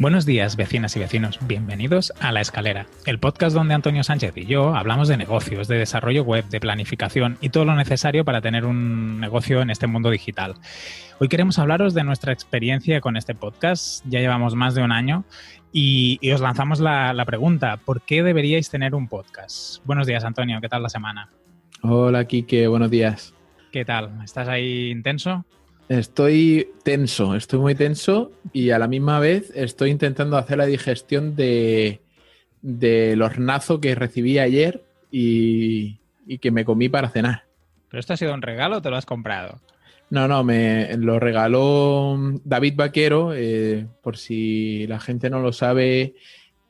Buenos días, vecinas y vecinos. Bienvenidos a La Escalera, el podcast donde Antonio Sánchez y yo hablamos de negocios, de desarrollo web, de planificación y todo lo necesario para tener un negocio en este mundo digital. Hoy queremos hablaros de nuestra experiencia con este podcast. Ya llevamos más de un año y, os lanzamos la, la pregunta, ¿por qué deberíais tener un podcast? Buenos días, Antonio. ¿Qué tal la semana? Hola, Kike. Buenos días. ¿Qué tal? ¿Estás ahí intenso? Estoy tenso, estoy muy tenso y a la misma vez estoy intentando hacer la digestión de del hornazo que recibí ayer y, que me comí para cenar. ¿Pero esto ha sido un regalo o te lo has comprado? No, no, me lo regaló David Vaquero, eh, por si la gente no lo sabe,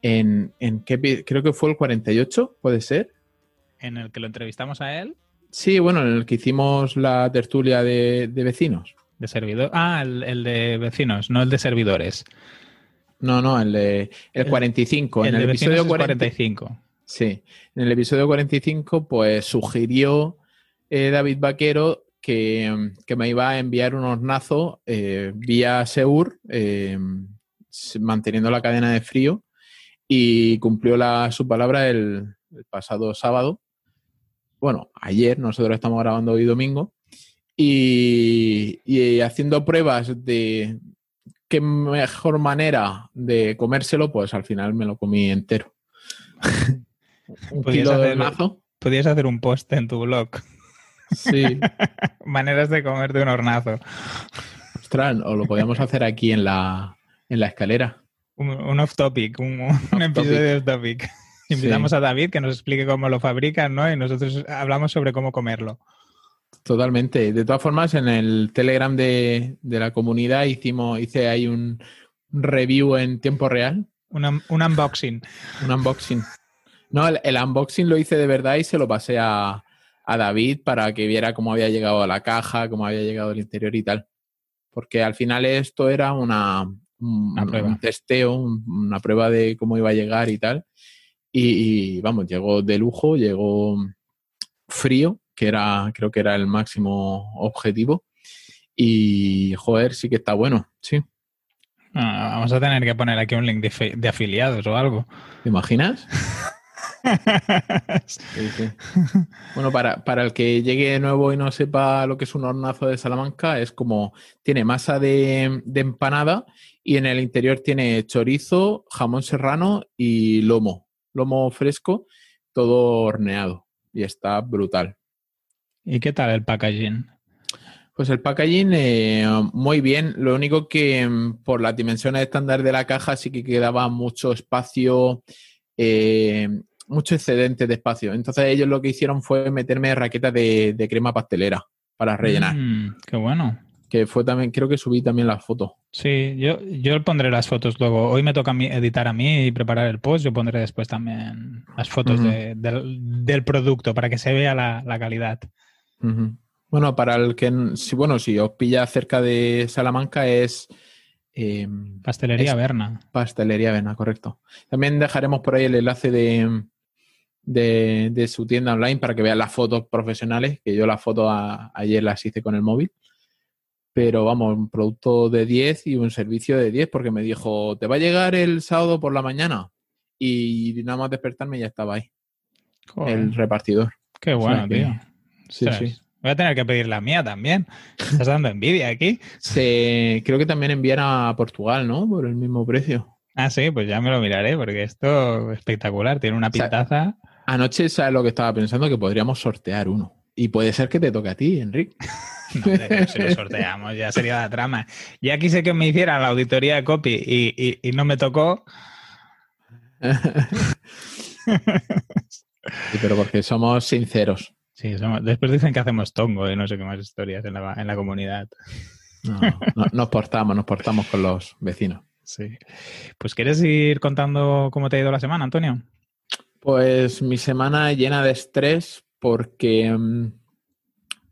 en, en qué, creo que fue el 48, puede ser. ¿En el que lo entrevistamos a él? Sí, bueno, en el que hicimos la tertulia de vecinos. De servidor. Ah, el, de vecinos, no el de servidores. No, no, el de el 45. El en el episodio 45. Sí, en el episodio 45, pues sugirió eh, David Vaquero que, me iba a enviar un hornazo eh, vía Seur, eh, manteniendo la cadena de frío, y cumplió la, su palabra el, el pasado sábado. Bueno, ayer, nosotros estamos grabando hoy domingo, y, haciendo pruebas de qué mejor manera de comérselo, pues al final me lo comí entero. un kilo hacer, de mazo. Podrías hacer un post en tu blog. Sí. Maneras de comer de un hornazo. Ostras, o lo podíamos hacer aquí en la, en la escalera. Un, off topic, un, episodio de off topic. Invitamos a David que nos explique cómo lo fabrican, ¿no? Y nosotros hablamos sobre cómo comerlo. Totalmente. De todas formas, en el Telegram de, la comunidad hicimos, hice ahí un review en tiempo real. Un, unboxing. un unboxing. No, el, unboxing lo hice de verdad y se lo pasé a, David para que viera cómo había llegado a la caja, cómo había llegado el interior y tal. Porque al final esto era una, un, un testeo, una prueba de cómo iba a llegar y tal. y, vamos, llegó de lujo, llegó frío que era, creo que era el máximo objetivo. Y, joder, sí que está bueno, sí. Ah, vamos a tener que poner aquí un link de, afiliados o algo. ¿Te imaginas? Bueno, para, para, el que llegue de nuevo y no sepa lo que es un hornazo de Salamanca, es como tiene masa de, de, empanada y en el interior tiene chorizo, jamón serrano y lomo, lomo fresco, todo horneado y está brutal. ¿Y qué tal el packaging? Pues el packaging eh, muy bien. Lo único que mm, por las dimensiones estándar de la caja sí que quedaba mucho espacio, eh, mucho excedente de espacio. Entonces ellos lo que hicieron fue meterme raquetas de, crema pastelera para rellenar. Mm, qué bueno. Que fue también, creo que subí también las fotos. Sí, yo, yo pondré las fotos luego. Hoy me toca editar a mí y preparar el post. Yo pondré después también las fotos del, producto para que se vea la, la calidad. Bueno, para el que, si, bueno, si os pilla cerca de Salamanca es... Em, Pastelería Berna. Pastelería Berna, correcto. También dejaremos por ahí el enlace de, de, su tienda online para que vean las fotos profesionales, que yo las fotos ayer las hice con el móvil. Pero vamos, un producto de 10 y un servicio de 10 porque me dijo, te va a llegar el sábado por la mañana. Y nada más despertarme ya estaba ahí. El repartidor. Qué bueno, tío. Sí, sí. Voy a tener que pedir la mía también. Estás dando envidia aquí. Creo que también envían a Portugal, ¿no? Por el mismo precio. Ah, sí, pues ya me lo miraré porque esto es espectacular. Tiene una pintaza. anoche, ¿sabes lo que estaba pensando? Que podríamos sortear uno. Y puede ser que te toque a ti, Enrique. No, si lo sorteamos, ya sería la trama. Ya quise que me hicieran la auditoría de copy y, y no me tocó. sí, pero porque somos sinceros. Sí, después dicen que hacemos tongo y no sé qué más historias en la, en la comunidad. No, nos portamos, nos portamos con los vecinos. Sí. Pues ¿quieres ir contando cómo te ha ido la semana, Antonio? Pues mi semana llena de estrés porque mm,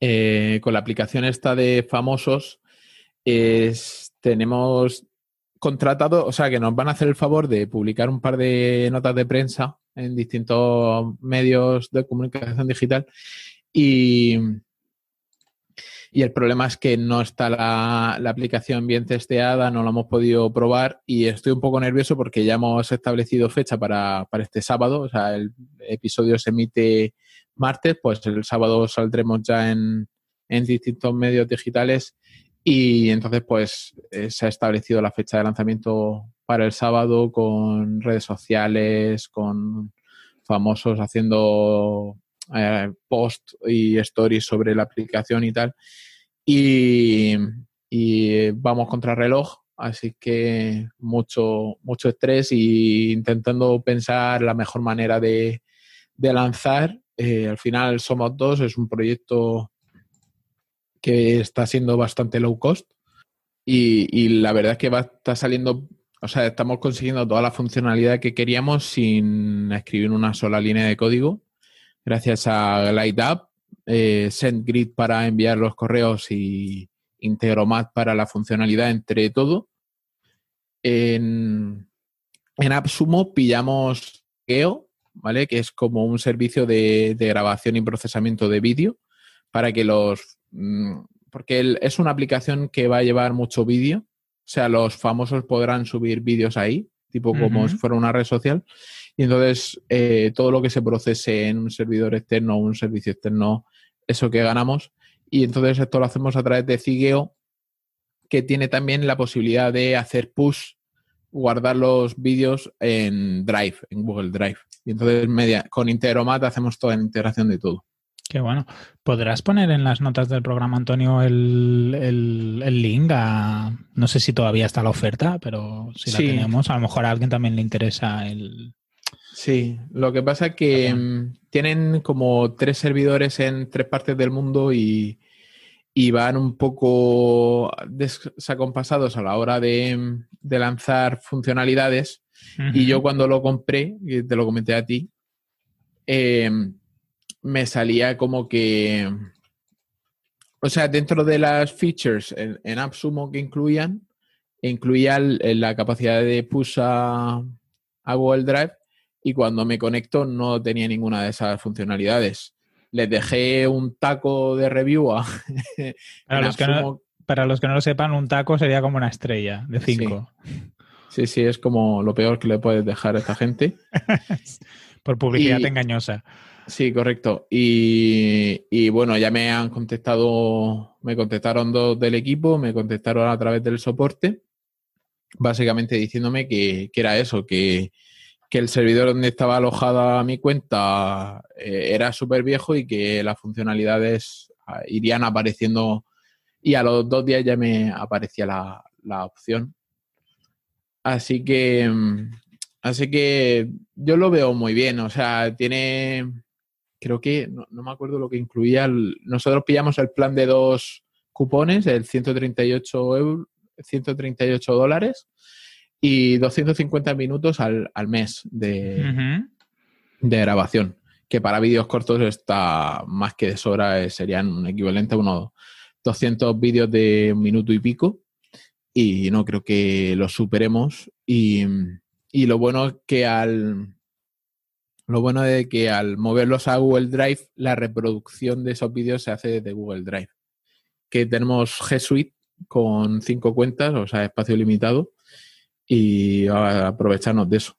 eh, con la aplicación esta de famosos tenemos contratado, o sea, que nos van a hacer el favor de publicar un par de notas de prensa en distintos medios de comunicación digital. Y, y el problema es que no está la, la, aplicación bien testeada, no la hemos podido probar y estoy un poco nervioso porque ya hemos establecido fecha para, para este sábado, o sea, el episodio se emite martes, pues el sábado saldremos ya en, en distintos medios digitales y entonces pues eh, se ha establecido la fecha de lanzamiento para el sábado con redes sociales, con famosos haciendo eh, post y stories sobre la aplicación y tal. Y, vamos contra reloj, así que mucho, mucho estrés y intentando pensar la mejor manera de, lanzar. Eh, al final somos dos, es un proyecto que está siendo bastante low cost y, la verdad es que va, está saliendo, o sea, estamos consiguiendo toda la funcionalidad que queríamos sin escribir una sola línea de código gracias a GlideUp, eh, SendGrid para enviar los correos y Integromat para la funcionalidad entre todo. En, en AppSumo pillamos Geo, ¿vale? Que es como un servicio de, grabación y procesamiento de vídeo para que los... Mm, porque es una aplicación que va a llevar mucho vídeo, o sea, los famosos podrán subir vídeos ahí, tipo como si fuera una red social. Y entonces eh, todo lo que se procese en un servidor externo o un servicio externo, eso que ganamos. Y entonces esto lo hacemos a través de Cigeo, que tiene también la posibilidad de hacer push, guardar los vídeos en Drive, en Google Drive. Y entonces media, con Integromat hacemos toda la integración de todo. Qué bueno. ¿Podrás poner en las notas del programa, Antonio, el, el, link a... No sé si todavía está la oferta, pero si la tenemos, a lo mejor a alguien también le interesa el, Sí, lo que pasa es que mm, tienen como tres servidores en tres partes del mundo y, van un poco desacompasados a la hora de, lanzar funcionalidades. Y yo cuando lo compré, y te lo comenté a ti, em, me salía como que, o sea, dentro de las features en, en AppSumo que incluían, incluía la capacidad de push a Google Drive y cuando me conecto no tenía ninguna de esas funcionalidades. Les dejé un taco de review a... para, los que no, para los que no lo sepan, un taco sería como una estrella de cinco. Sí. sí, es como lo peor que le puedes dejar a esta gente. Por publicidad engañosa. Sí, correcto. Y, y, bueno, ya me han contestado, me contestaron dos del equipo, me contestaron a través del soporte, básicamente diciéndome que, que era eso, que, que el servidor donde estaba alojada mi cuenta eh, era súper viejo y que las funcionalidades ah, irían apareciendo y a los dos días ya me aparecía la, opción. Así que, mm, así que yo lo veo muy bien. O sea, tiene, creo que, no, me acuerdo lo que incluía. nosotros pillamos el plan de dos cupones, el 138 euros, 138 dólares y 250 minutos al, mes de, de, grabación, que para vídeos cortos está más que de sobra, eh, serían un equivalente a unos 200 vídeos de un minuto y pico y no creo que los superemos y, y lo bueno es que al lo bueno es que al moverlos a Google Drive la reproducción de esos vídeos se hace desde Google Drive que tenemos G Suite con cinco cuentas, o sea, espacio limitado, y aprovecharnos de eso.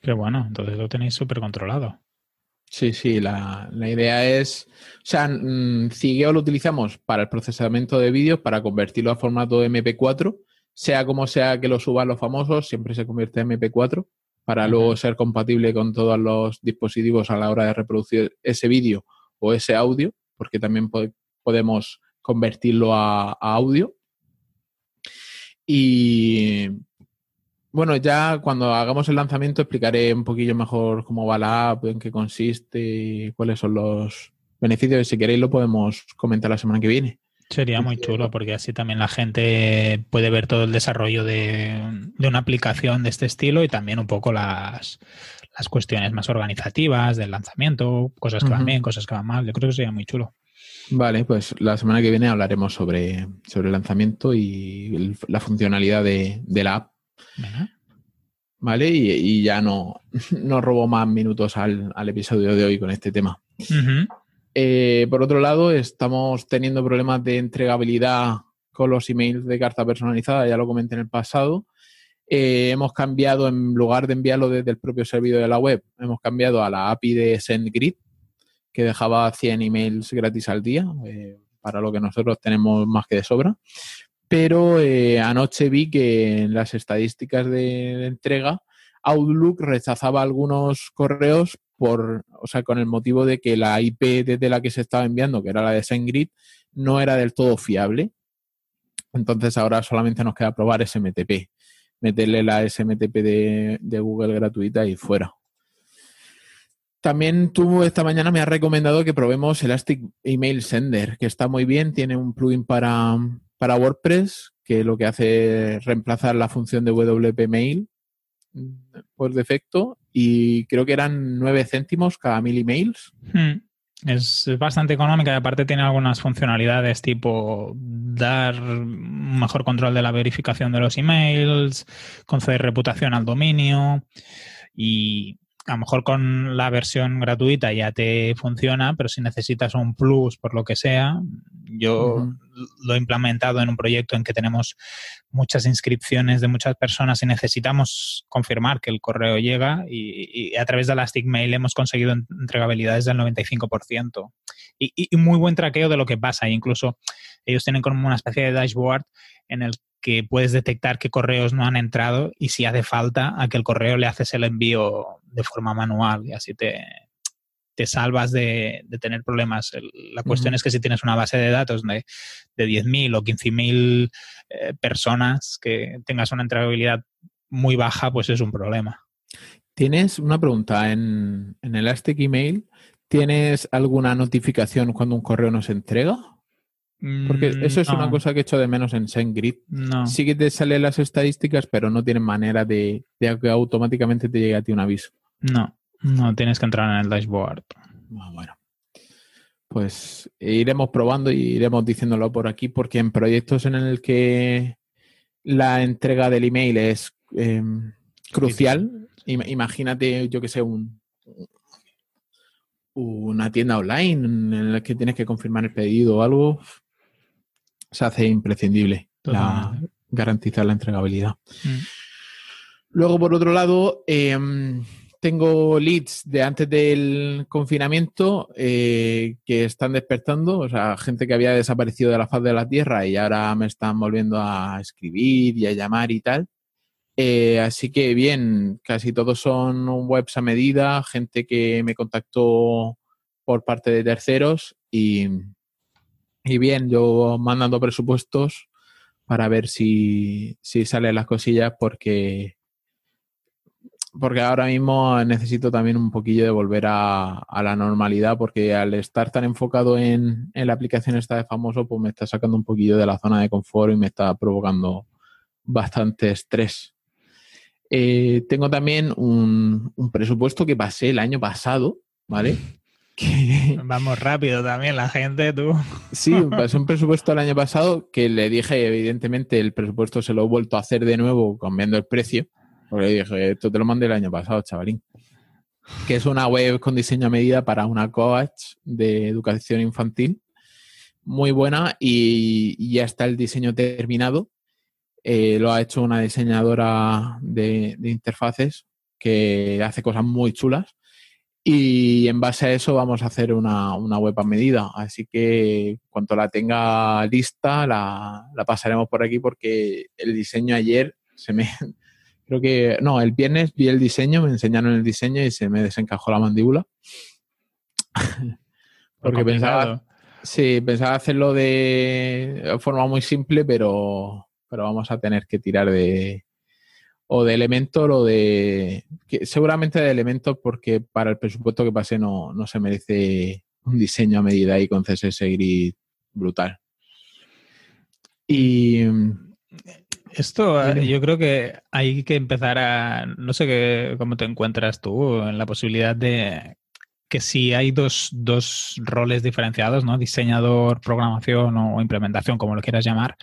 Qué bueno, entonces lo tenéis súper controlado. Sí, sí, la, idea es, o sea, mm, Cigeo lo utilizamos para el procesamiento de vídeos, para convertirlo a formato MP4, sea como sea que lo suban los famosos, siempre se convierte en MP4, para luego ser compatible con todos los dispositivos a la hora de reproducir ese vídeo o ese audio, porque también podemos convertirlo a audio. Y bueno, ya cuando hagamos el lanzamiento explicaré un poquillo mejor cómo va la app, en qué consiste y cuáles son los beneficios. Si queréis lo podemos comentar la semana que viene. Sería muy chulo porque así también la gente puede ver todo el desarrollo de, una aplicación de este estilo y también un poco las, las cuestiones más organizativas del lanzamiento, cosas que van bien, cosas que van mal. Yo creo que sería muy chulo. Vale, pues la semana que viene hablaremos sobre, sobre el lanzamiento y la funcionalidad de, la app. Vale, y, ya no, no robo más minutos al, episodio de hoy con este tema. Eh, por otro lado, estamos teniendo problemas de entregabilidad con los emails de carta personalizada, ya lo comenté en el pasado. Eh, hemos cambiado, en lugar de enviarlo desde el propio servidor de la web, hemos cambiado a la API de SendGrid, que dejaba 100 emails gratis al día, eh, para lo que nosotros tenemos más que de sobra. Pero anoche vi que en las estadísticas de entrega, Outlook rechazaba algunos correos por, o sea, con el motivo de que la IP desde la que se estaba enviando, que era la de SendGrid, no era del todo fiable. Entonces ahora solamente nos queda probar SMTP, meterle la SMTP de, Google gratuita y fuera. También tú esta mañana me has recomendado que probemos Elastic Email Sender, que está muy bien, tiene un plugin para, para WordPress que lo que hace es reemplazar la función de WP Mail por defecto y creo que eran 9 céntimos cada mil emails. Hmm. Es bastante económica y aparte tiene algunas funcionalidades tipo dar mejor control de la verificación de los emails, conceder reputación al dominio y a lo mejor con la versión gratuita ya te funciona, pero si necesitas un plus por lo que sea, yo lo he implementado en un proyecto en que tenemos muchas inscripciones de muchas personas y necesitamos confirmar que el correo llega y, a través de Elastic Mail hemos conseguido entregabilidades del 95% y, y, muy buen traqueo de lo que pasa. incluso ellos tienen como una especie de dashboard en el que puedes detectar qué correos no han entrado y si hace falta a que el correo le haces el envío de forma manual y así te, te salvas de, tener problemas. La cuestión es que si tienes una base de datos de, de 10.000 o 15.000 eh, personas que tengas una entregabilidad muy baja, pues es un problema. Tienes una pregunta en, en Elastic Email. ¿Tienes alguna notificación cuando un correo no se entrega? Porque mm, eso es una cosa que he hecho de menos en SendGrid. No. Sí que te salen las estadísticas, pero no tienen manera de, de, que automáticamente te llegue a ti un aviso. No, no tienes que entrar en el dashboard. Ah, bueno, pues iremos probando y iremos diciéndolo por aquí, porque en proyectos en el que la entrega del email es em, crucial, imagínate, yo que sé, un, una tienda online en la que tienes que confirmar el pedido o algo, se hace imprescindible garantizar la entregabilidad. Mm. Luego, por otro lado, eh, tengo leads de antes del confinamiento eh, que están despertando, o sea, gente que había desaparecido de la faz de la Tierra y ahora me están volviendo a escribir y a llamar y tal. Eh, así que bien, casi todos son webs a medida, gente que me contactó por parte de terceros y, y bien, yo mandando presupuestos para ver si, si salen las cosillas porque porque ahora mismo necesito también un poquillo de volver a, la normalidad, porque al estar tan enfocado en, la aplicación esta de famoso, pues me está sacando un poquillo de la zona de confort y me está provocando bastante estrés. Eh, tengo también un, presupuesto que pasé el año pasado, ¿vale? Vamos rápido también, la gente, tú. Sí, pasé un presupuesto el año pasado que le dije, evidentemente, el presupuesto se lo he vuelto a hacer de nuevo cambiando el precio porque dije, esto te lo mandé el año pasado, chavalín. Que es una web con diseño a medida para una coach de educación infantil. Muy buena y, ya está el diseño terminado. Eh, lo ha hecho una diseñadora de, interfaces que hace cosas muy chulas. Y en base a eso vamos a hacer una, web a medida. Así que cuanto la tenga lista, la, la, pasaremos por aquí porque el diseño ayer se me, Creo que, no, el viernes vi el diseño, me enseñaron el diseño y se me desencajó la mandíbula. Porque pensaba, sí, pensaba hacerlo de forma muy simple, pero, pero vamos a tener que tirar de o de Elementor o de seguramente de Elementor porque para el presupuesto que pasé no, no se merece un diseño a medida y con CSS Grid brutal. Y esto eh, yo creo que hay que empezar a, no sé qué, cómo te encuentras tú en la posibilidad de que si hay dos, dos roles diferenciados, ¿no? Diseñador, programación o implementación, como lo quieras llamar,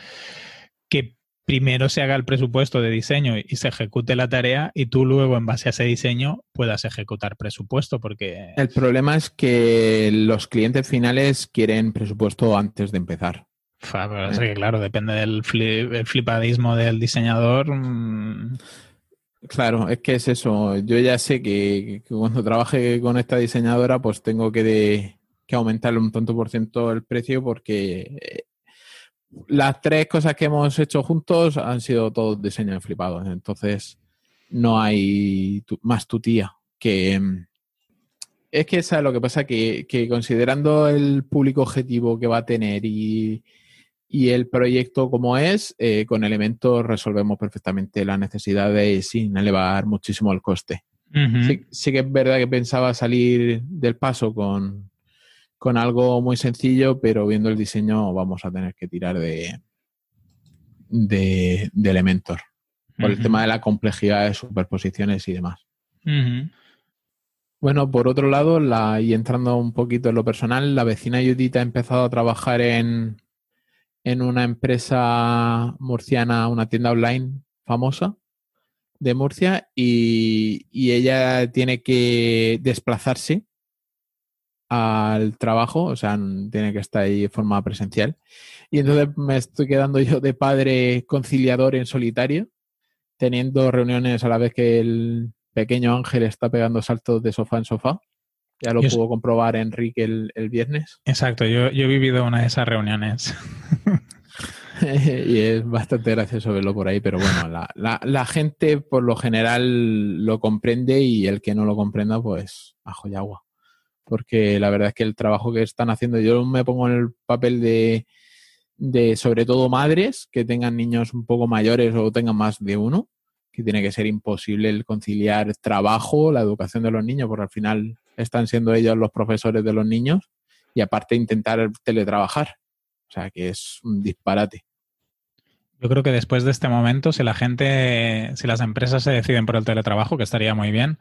primero se haga el presupuesto de diseño y se ejecute la tarea y tú luego en base a ese diseño puedas ejecutar presupuesto porque... El problema es que los clientes finales quieren presupuesto antes de empezar. es que, claro, depende del flipadismo del diseñador. Mm. Claro, es que es eso. Yo ya sé que, cuando trabaje con esta diseñadora, pues tengo que, de, que aumentarle un tanto por ciento el precio porque las tres cosas que hemos hecho juntos han sido todos diseños flipados. Entonces, no hay más tu tía que. Mm, es que es lo que pasa, que, que, considerando el público objetivo que va a tener y, el proyecto como es, eh, con elementos resolvemos perfectamente las necesidades sin elevar muchísimo el coste. sí, que es verdad que pensaba salir del paso con, con algo muy sencillo, pero viendo el diseño vamos a tener que tirar de, de, Elementor. Por el tema de la complejidad de superposiciones y demás. Bueno, por otro lado, la, y entrando un poquito en lo personal, la vecina Judith ha empezado a trabajar en, en una empresa murciana, una tienda online famosa de Murcia, y, y ella tiene que desplazarse al trabajo, o sea, tiene que estar ahí de forma presencial. Y entonces me estoy quedando yo de padre conciliador en solitario, teniendo reuniones a la vez que el pequeño Ángel está pegando saltos de sofá en sofá. Ya lo pudo comprobar Enrique el, el viernes. Exacto, yo, yo, he vivido una de esas reuniones. y es bastante gracioso verlo por ahí, pero bueno, la, la, la, gente por lo general lo comprende y el que no lo comprenda, pues ajo y agua porque la verdad es que el trabajo que están haciendo, yo me pongo en el papel de, de sobre todo madres que tengan niños un poco mayores o tengan más de uno, que tiene que ser imposible el conciliar trabajo, la educación de los niños, porque al final están siendo ellos los profesores de los niños y aparte intentar teletrabajar. O sea que es un disparate. Yo creo que después de este momento, si la gente, si las empresas se deciden por el teletrabajo, que estaría muy bien,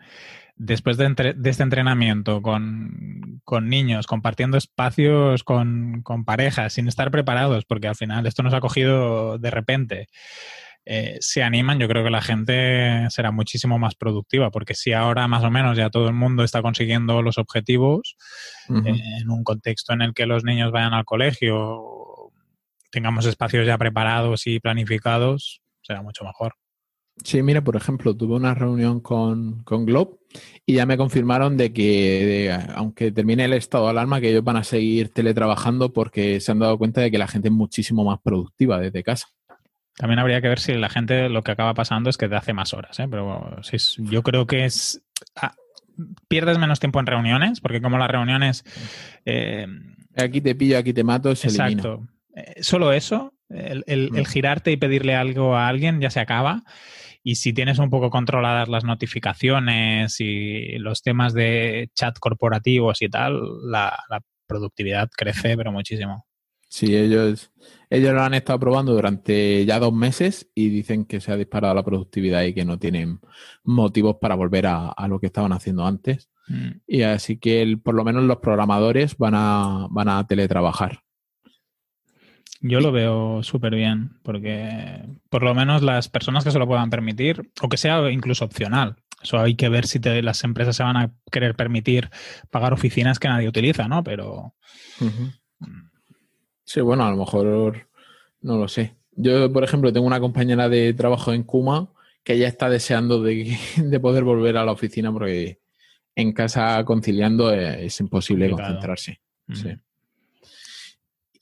después de, este entrenamiento con, niños, compartiendo espacios con, parejas, sin estar preparados, porque al final esto nos ha cogido de repente, eh, se animan, yo creo que la gente será muchísimo más productiva, porque si ahora más o menos ya todo el mundo está consiguiendo los objetivos en un contexto en el que los niños vayan al colegio, tengamos espacios ya preparados y planificados, será mucho mejor. Sí, mira, por ejemplo, tuve una reunión con, con Globe y ya me confirmaron de que, aunque termine el estado de alarma, que ellos van a seguir teletrabajando porque se han dado cuenta de que la gente es muchísimo más productiva desde casa. También habría que ver si la gente lo que acaba pasando es que te hace más horas, ¿eh? pero yo creo que es... Ah, pierdes menos tiempo en reuniones, porque como las reuniones... Eh, aquí te pillo, aquí te mato, se exacto. Eh, solo eso, el, el, mm. girarte y pedirle algo a alguien ya se acaba. Y si tienes un poco controladas las notificaciones y los temas de chat corporativos y tal, la, productividad crece, pero muchísimo. Sí, ellos, ellos lo han estado probando durante ya dos meses y dicen que se ha disparado la productividad y que no tienen motivos para volver a, lo que estaban haciendo antes. Mm. Y así que por lo menos los programadores van a, van a teletrabajar. Yo lo veo súper bien, porque por lo menos las personas que se lo puedan permitir, o que sea incluso opcional, eso hay que ver si las empresas se van a querer permitir pagar oficinas que nadie utiliza, ¿no? Pero... Sí, bueno, a lo mejor no lo sé. Yo, por ejemplo, tengo una compañera de trabajo en Kuma que ya está deseando de, poder volver a la oficina porque en casa conciliando es, imposible concentrarse. Sí.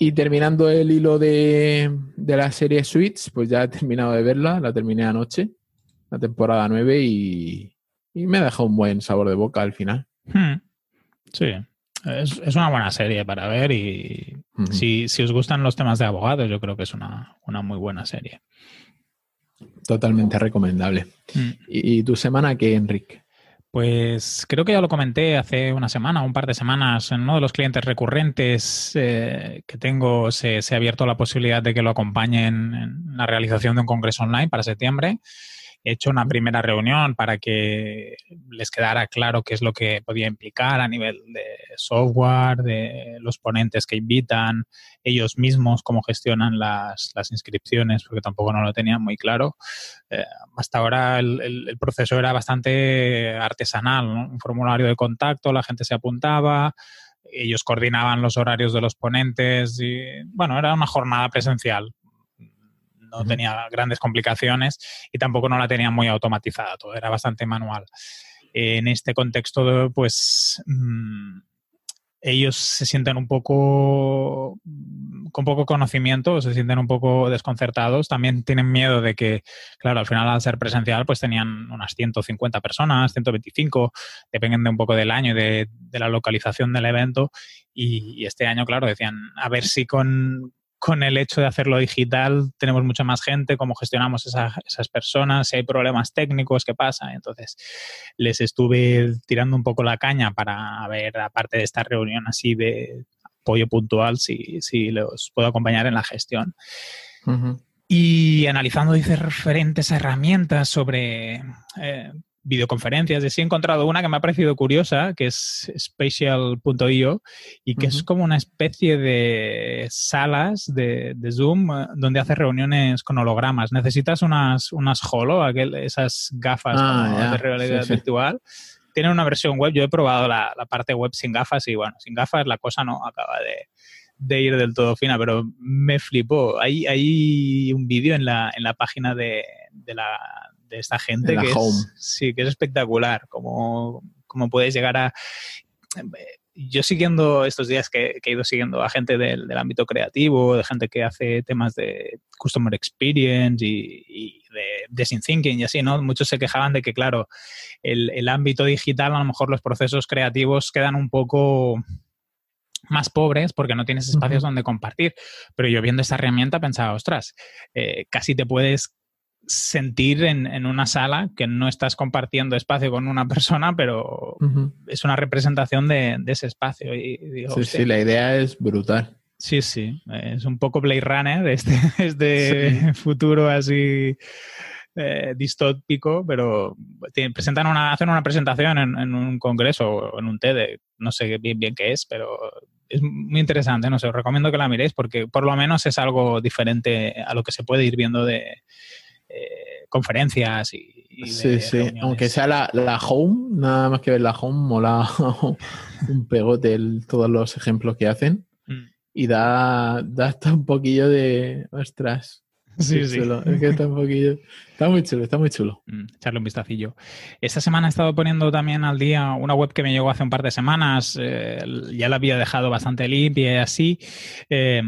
Y terminando el hilo de, la serie Suits, pues ya he terminado de verla, la terminé anoche, la temporada 9, y, me ha dejado un buen sabor de boca al final. Hmm. Sí, es, una buena serie para ver y si, os gustan los temas de abogados, yo creo que es una, muy buena serie. Totalmente recomendable. Hmm. ¿Y, tu semana qué, Enrique? Pues creo que ya lo comenté hace una semana, un par de semanas. En uno de los clientes recurrentes eh, que tengo se, ha abierto la posibilidad de que lo acompañen en la realización de un congreso online para septiembre. Hecho una primera reunión para que les quedara claro qué es lo que podía implicar a nivel de software, de los ponentes que invitan, ellos mismos, cómo gestionan las, inscripciones, porque tampoco no lo tenían muy claro. Eh, hasta ahora el, proceso era bastante artesanal, un formulario de contacto, la gente se apuntaba, ellos coordinaban los horarios de los ponentes y, bueno, era una jornada presencial. No tenía grandes complicaciones y tampoco no la tenía muy automatizada, todo era bastante manual. En este contexto, pues mm, ellos se sienten un poco con poco conocimiento, se sienten un poco desconcertados, también tienen miedo de que, claro, al final al ser presencial, pues tenían unas 150 personas, 125, dependiendo un poco del año y de, la localización del evento. y, este año, claro, decían, a ver si con, con el hecho de hacerlo digital tenemos mucha más gente, cómo gestionamos esas personas, si hay problemas técnicos, qué pasa. Entonces, les estuve tirando un poco la caña para ver, aparte de esta reunión así de apoyo puntual, si, si los puedo acompañar en la gestión. Y analizando diferentes herramientas sobre eh, videoconferencias. Y sí he encontrado una que me ha parecido curiosa, que es spatial.io y que es como una especie de salas de, Zoom eh, donde hace reuniones con hologramas. Necesitas unas, unas holo, aquel, esas gafas ah, de realidad virtual. Tienen una versión web, yo he probado la, parte web sin gafas y bueno, sin gafas la cosa no acaba de, ir del todo fina, pero me flipó. Hay, hay un vídeo en la, en la página de, de la, de esta gente que es, sí, que es espectacular, como, como puedes llegar a... Yo siguiendo estos días que, he ido siguiendo a gente del, ámbito creativo, de gente que hace temas de customer experience y, de design thinking y así, ¿no? Muchos se quejaban de que, claro, el, el ámbito digital, a lo mejor los procesos creativos quedan un poco más pobres porque no tienes espacios donde compartir. Pero yo viendo esta herramienta pensaba, ostras, eh, casi te puedes sentir en, una sala que no estás compartiendo espacio con una persona, pero es una representación de, ese espacio. Y sí, sí, la idea es brutal. Sí, sí, es un poco Blade Runner, este, este futuro así eh, distópico, pero presentan una, hacen una presentación en, un congreso o en un TED, no sé bien bien qué es, pero es muy interesante, no sé, os recomiendo que la miréis porque por lo menos es algo diferente a lo que se puede ir viendo de, eh, conferencias y, sí, sí. Aunque sea la, home, nada más que ver la home, mola un pegote todos los ejemplos que hacen. Mm. Y da, da hasta un poquillo de. Ostras. Sí, sí. Es que está un poquillo. Está muy chulo, está muy chulo. Mm, echarle un vistacillo. Esta semana he estado poniendo también al día una web que me llegó hace un par de semanas. Eh, ya la había dejado bastante limpia y así. Eh,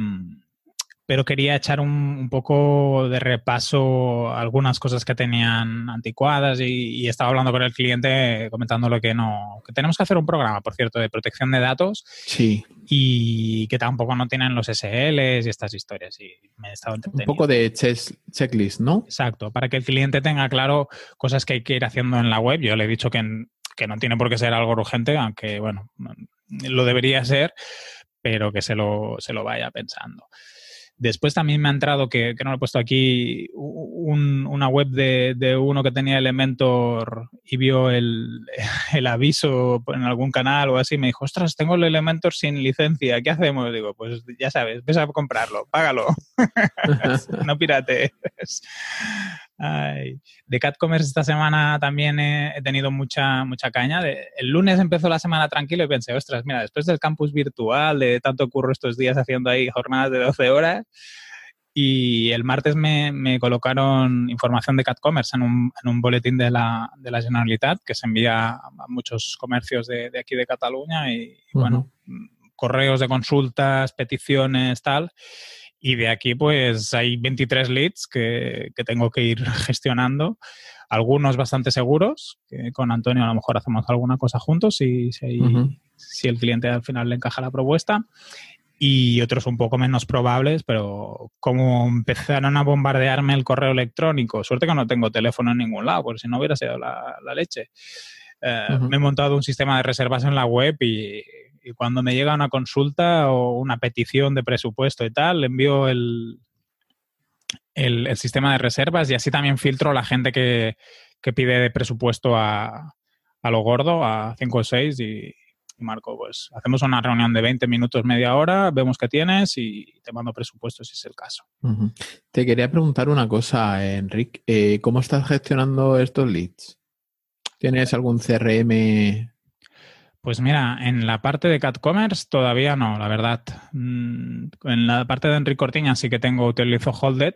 pero quería echar un, poco de repaso algunas cosas que tenían anticuadas y, estaba hablando con el cliente comentándole que no, que tenemos que hacer un programa, por cierto, de protección de datos. Sí. Y que tampoco no tienen los SLs y estas historias. Y me he estado Un poco de checklist, ¿no? Exacto, para que el cliente tenga claro cosas que hay que ir haciendo en la web. Yo le he dicho que, que no tiene por qué ser algo urgente, aunque, bueno, lo debería ser, pero que se lo, se lo vaya pensando. Después también me ha entrado, que, no lo he puesto aquí, una web de, uno que tenía Elementor y vio el, aviso en algún canal o así. Me dijo, ostras, tengo el Elementor sin licencia, ¿qué hacemos? Digo, pues ya sabes, ves a comprarlo, págalo. no pirates. De CatCommerce esta semana también he, tenido mucha, mucha caña. el lunes empezó la semana tranquilo y pensé, ostras, mira, después del campus virtual, de tanto curro estos días haciendo ahí jornadas de 12 horas, y el martes me, colocaron información de CatCommerce en un, en un boletín de la, de la, Generalitat que se envía a muchos comercios de, aquí de Cataluña y, bueno, correos de consultas, peticiones, tal. Y de aquí, pues hay 23 leads que, tengo que ir gestionando. Algunos bastante seguros, que con Antonio a lo mejor hacemos alguna cosa juntos si, si, el cliente al final le encaja la propuesta. Y otros un poco menos probables, pero como empezaron a bombardearme el correo electrónico, suerte que no tengo teléfono en ningún lado, porque si no hubiera sido la, leche. Eh, me he montado un sistema de reservas en la web y y cuando me llega una consulta o una petición de presupuesto y tal, le envío el, el, sistema de reservas y así también filtro la gente que, que pide presupuesto a, a, lo gordo, a 5 o 6 y, Marco, pues hacemos una reunión de 20 minutos, media hora, vemos qué tienes y te mando presupuesto si es el caso. Te quería preguntar una cosa, Enrique. Eh, ¿Cómo estás gestionando estos leads? ¿Tienes algún CRM pues mira, en la parte de CatCommerce todavía no, la verdad. Mm, en la parte de Enrique Cortiña sí que tengo, utilizo Holded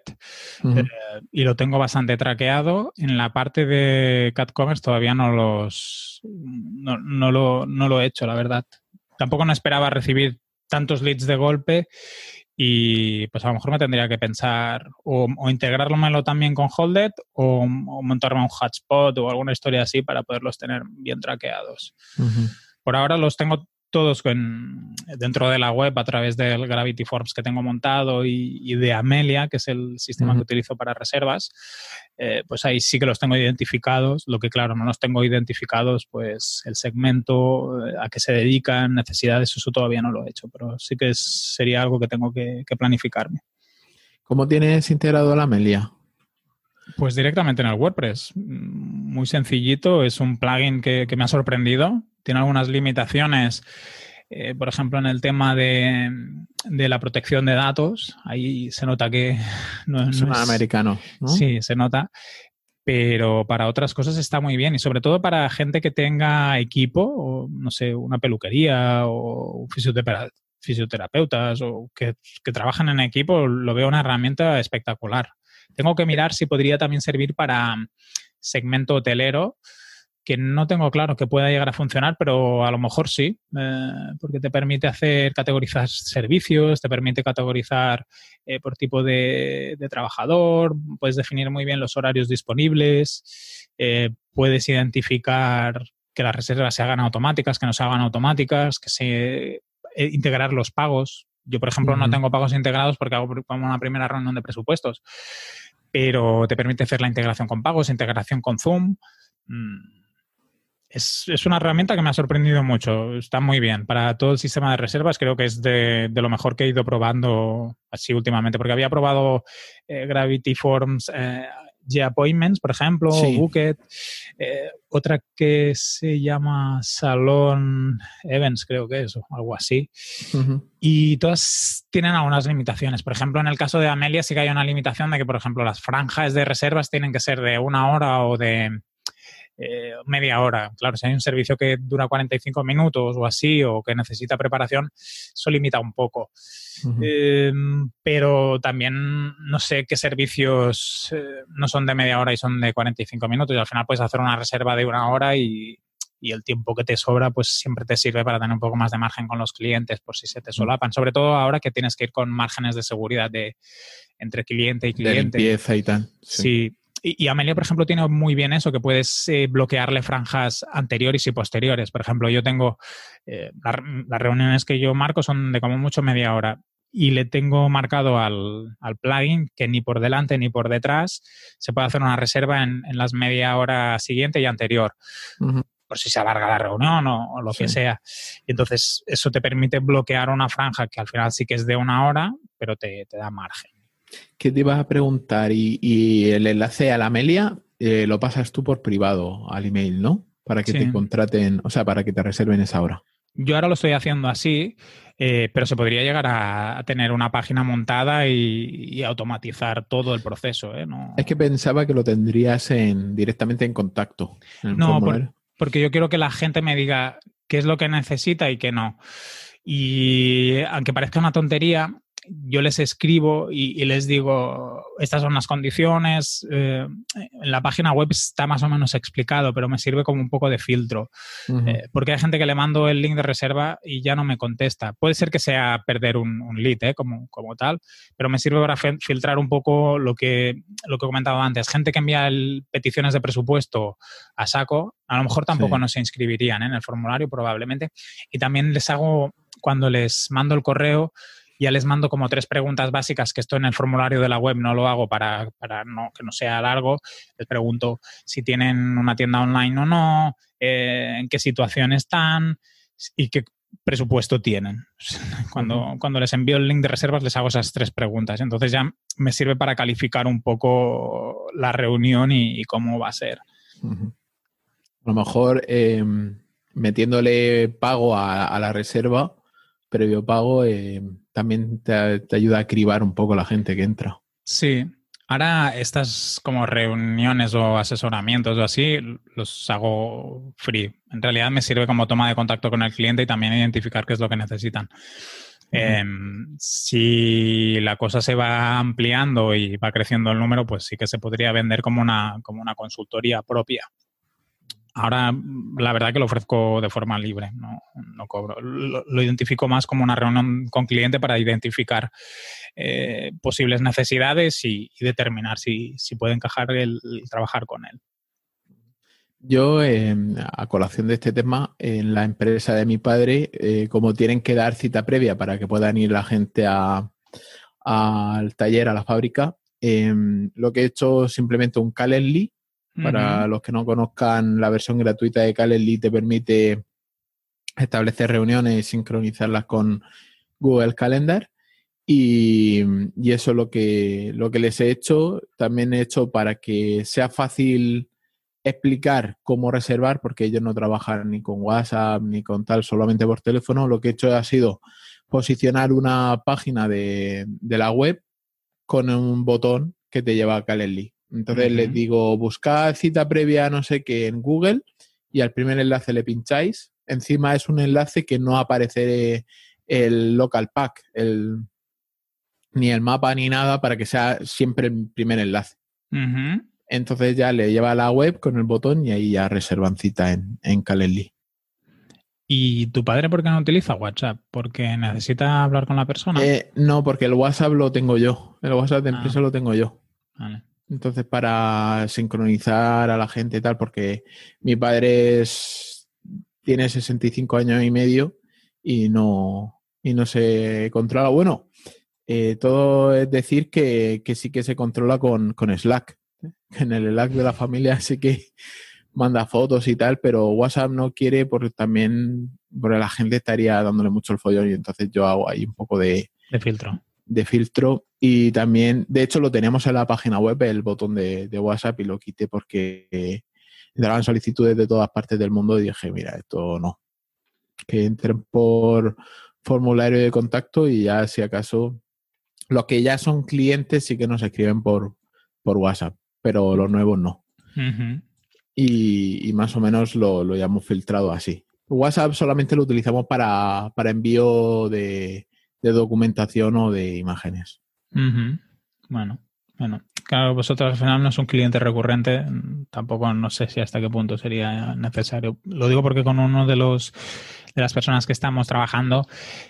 uh -huh. eh, y lo tengo bastante traqueado. En la parte de CatCommerce todavía no los no, no, lo, no lo he hecho, la verdad. Tampoco no esperaba recibir tantos leads de golpe y pues a lo mejor me tendría que pensar o, o integrármelo también con Holded o, o, montarme un hotspot o alguna historia así para poderlos tener bien traqueados. Uh -huh. Por ahora los tengo todos en, dentro de la web a través del Gravity Forms que tengo montado y, y de Amelia, que es el sistema uh -huh. que utilizo para reservas. Eh, pues ahí sí que los tengo identificados. Lo que, claro, no los tengo identificados, pues el segmento, eh, a qué se dedican, necesidades, eso todavía no lo he hecho, pero sí que es, sería algo que tengo que, que planificarme. ¿Cómo tienes integrado la Amelia? Pues directamente en el WordPress. Muy sencillito, es un plugin que, que me ha sorprendido tiene algunas limitaciones, eh, por ejemplo, en el tema de, de, la protección de datos. Ahí se nota que no, no es un americano. ¿no? Sí, se nota. Pero para otras cosas está muy bien y sobre todo para gente que tenga equipo, o no sé, una peluquería o fisioterapeutas o que, que trabajan en equipo, lo veo una herramienta espectacular. Tengo que mirar si podría también servir para segmento hotelero, que no tengo claro que pueda llegar a funcionar, pero a lo mejor sí, eh, porque te permite hacer, categorizar servicios, te permite categorizar eh, por tipo de, de, trabajador, puedes definir muy bien los horarios disponibles, eh, puedes identificar que las reservas se hagan automáticas, que no se hagan automáticas, que se integrar los pagos. Yo, por ejemplo, uh -huh. no tengo pagos integrados porque hago como una primera reunión de presupuestos, pero te permite hacer la integración con pagos, integración con Zoom. Mmm, es, es, una herramienta que me ha sorprendido mucho. Está muy bien. Para todo el sistema de reservas creo que es de, de lo mejor que he ido probando así últimamente, porque había probado eh, Gravity Forms, eh, G-Appointments, por ejemplo, sí. Bucket, eh, otra que se llama Salón Events, creo que es, o algo así. Uh -huh. Y todas tienen algunas limitaciones. Por ejemplo, en el caso de Amelia sí que hay una limitación de que, por ejemplo, las franjas de reservas tienen que ser de una hora o de eh, media hora. Claro, si hay un servicio que dura 45 minutos o así, o que necesita preparación, eso limita un poco. Uh -huh. eh, pero también no sé qué servicios eh, no son de media hora y son de 45 minutos y al final puedes hacer una reserva de una hora y, y, el tiempo que te sobra pues siempre te sirve para tener un poco más de margen con los clientes por si se te solapan. Sobre todo ahora que tienes que ir con márgenes de seguridad de entre cliente y cliente. De limpieza y tal. sí. sí y, y, Amelia, por ejemplo, tiene muy bien eso, que puedes eh, bloquearle franjas anteriores y posteriores. Por ejemplo, yo tengo, eh, la, las reuniones que yo marco son de como mucho media hora y le tengo marcado al, al, plugin que ni por delante ni por detrás se puede hacer una reserva en, en las media hora siguiente y anterior. Uh -huh por si se alarga la reunión o, o lo sí. que sea. Y entonces eso te permite bloquear una franja que al final sí que es de una hora, pero te, te da margen. ¿Qué te ibas a preguntar? Y, y el enlace a la Amelia eh, lo pasas tú por privado al email, ¿no? Para que sí. te contraten, o sea, para que te reserven esa hora. Yo ahora lo estoy haciendo así, eh, pero se podría llegar a, a tener una página montada y, y automatizar todo el proceso. ¿eh? No... Es que pensaba que lo tendrías en, directamente en contacto. En no, por, porque yo quiero que la gente me diga qué es lo que necesita y qué no. Y aunque parezca una tontería, yo les escribo y, y, les digo, estas son las condiciones, eh, en la página web está más o menos explicado, pero me sirve como un poco de filtro, uh -huh. eh, porque hay gente que le mando el link de reserva y ya no me contesta. Puede ser que sea perder un, un lead, eh, como, como tal, pero me sirve para filtrar un poco lo que, lo que he comentado antes. Gente que envía el, peticiones de presupuesto a saco, a lo mejor tampoco sí. no se inscribirían en el formulario probablemente, y también les hago, cuando les mando el correo, ya les mando como tres preguntas básicas que esto en el formulario de la web no lo hago para, para no, que no sea largo. Les pregunto si tienen una tienda online o no, eh, en qué situación están y que presupuesto tienen. Cuando, cuando les envío el link de reservas les hago esas tres preguntas. Entonces ya me sirve para calificar un poco la reunión y, cómo va a ser. A lo mejor em, metiéndole pago a, la reserva, previo pago, em, también te, te, ayuda a cribar un poco la gente que entra. Sí, Ahora estas como reuniones o asesoramientos o así los hago free. En realidad me sirve como toma de contacto con el cliente y también identificar qué es lo que necesitan. Em, si la cosa se va ampliando y va creciendo el número, pues sí que se podría vender como una, como una consultoría propia. Ahora, la verdad que lo ofrezco de forma libre, no, cobro. Lo, identifico más como una reunión con cliente para identificar eh, posibles necesidades y, determinar si, puede encajar el, trabajar con él. Yo, em, a colación de este tema, en la empresa de mi padre, eh, como tienen que dar cita previa para que puedan ir la gente al taller, a la fábrica, em, lo que he hecho simplemente un Calendly para los que no conozcan, la versión gratuita de Calendly te permite establecer reuniones y sincronizarlas con Google Calendar. Y, eso es lo que, lo que les he hecho. También he hecho para que sea fácil explicar cómo reservar, porque ellos no trabajan ni con WhatsApp ni con tal, solamente por teléfono. Lo que he hecho ha sido posicionar una página de, de la web con un botón que te lleva a Calendly. Entonces les digo, buscad cita previa, no sé qué, en Google y al primer enlace le pincháis. Encima es un enlace que no aparece el local pack, el, ni el mapa ni nada para que sea siempre el primer enlace. Entonces ya le lleva a la web con el botón y ahí ya reservan cita en, en Calendly. ¿Y tu padre por qué no utiliza WhatsApp? ¿Porque necesita hablar con la persona? Eh, no, porque el WhatsApp lo tengo yo. El WhatsApp de ah. empresa lo tengo yo. Vale. Entonces, para sincronizar a la gente y tal, porque mi padre es, tiene 65 años y medio y no, y no se controla. Bueno, eh, todo es decir que, sí que se controla con, Slack. En el Slack de la familia sí que manda fotos y tal, pero WhatsApp no quiere porque también porque la gente estaría dándole mucho el follón y entonces yo hago ahí un poco de, de filtro de filtro y también, de hecho, lo teníamos en la página web, el botón de, WhatsApp y lo quité porque entraban solicitudes de todas partes del mundo y dije, mira, esto no. Que entren por formulario de contacto y ya si acaso los que ya son clientes sí que nos escriben por, por WhatsApp, pero los nuevos no. y, más o menos lo, lo hemos filtrado así. WhatsApp solamente lo utilizamos para, para envío de, de documentación o de imágenes. Bueno, bueno. Claro, vosotros al final no es un cliente recurrente, tampoco no sé si hasta qué punto sería necesario. Lo digo porque con uno de los de las personas que estamos trabajando,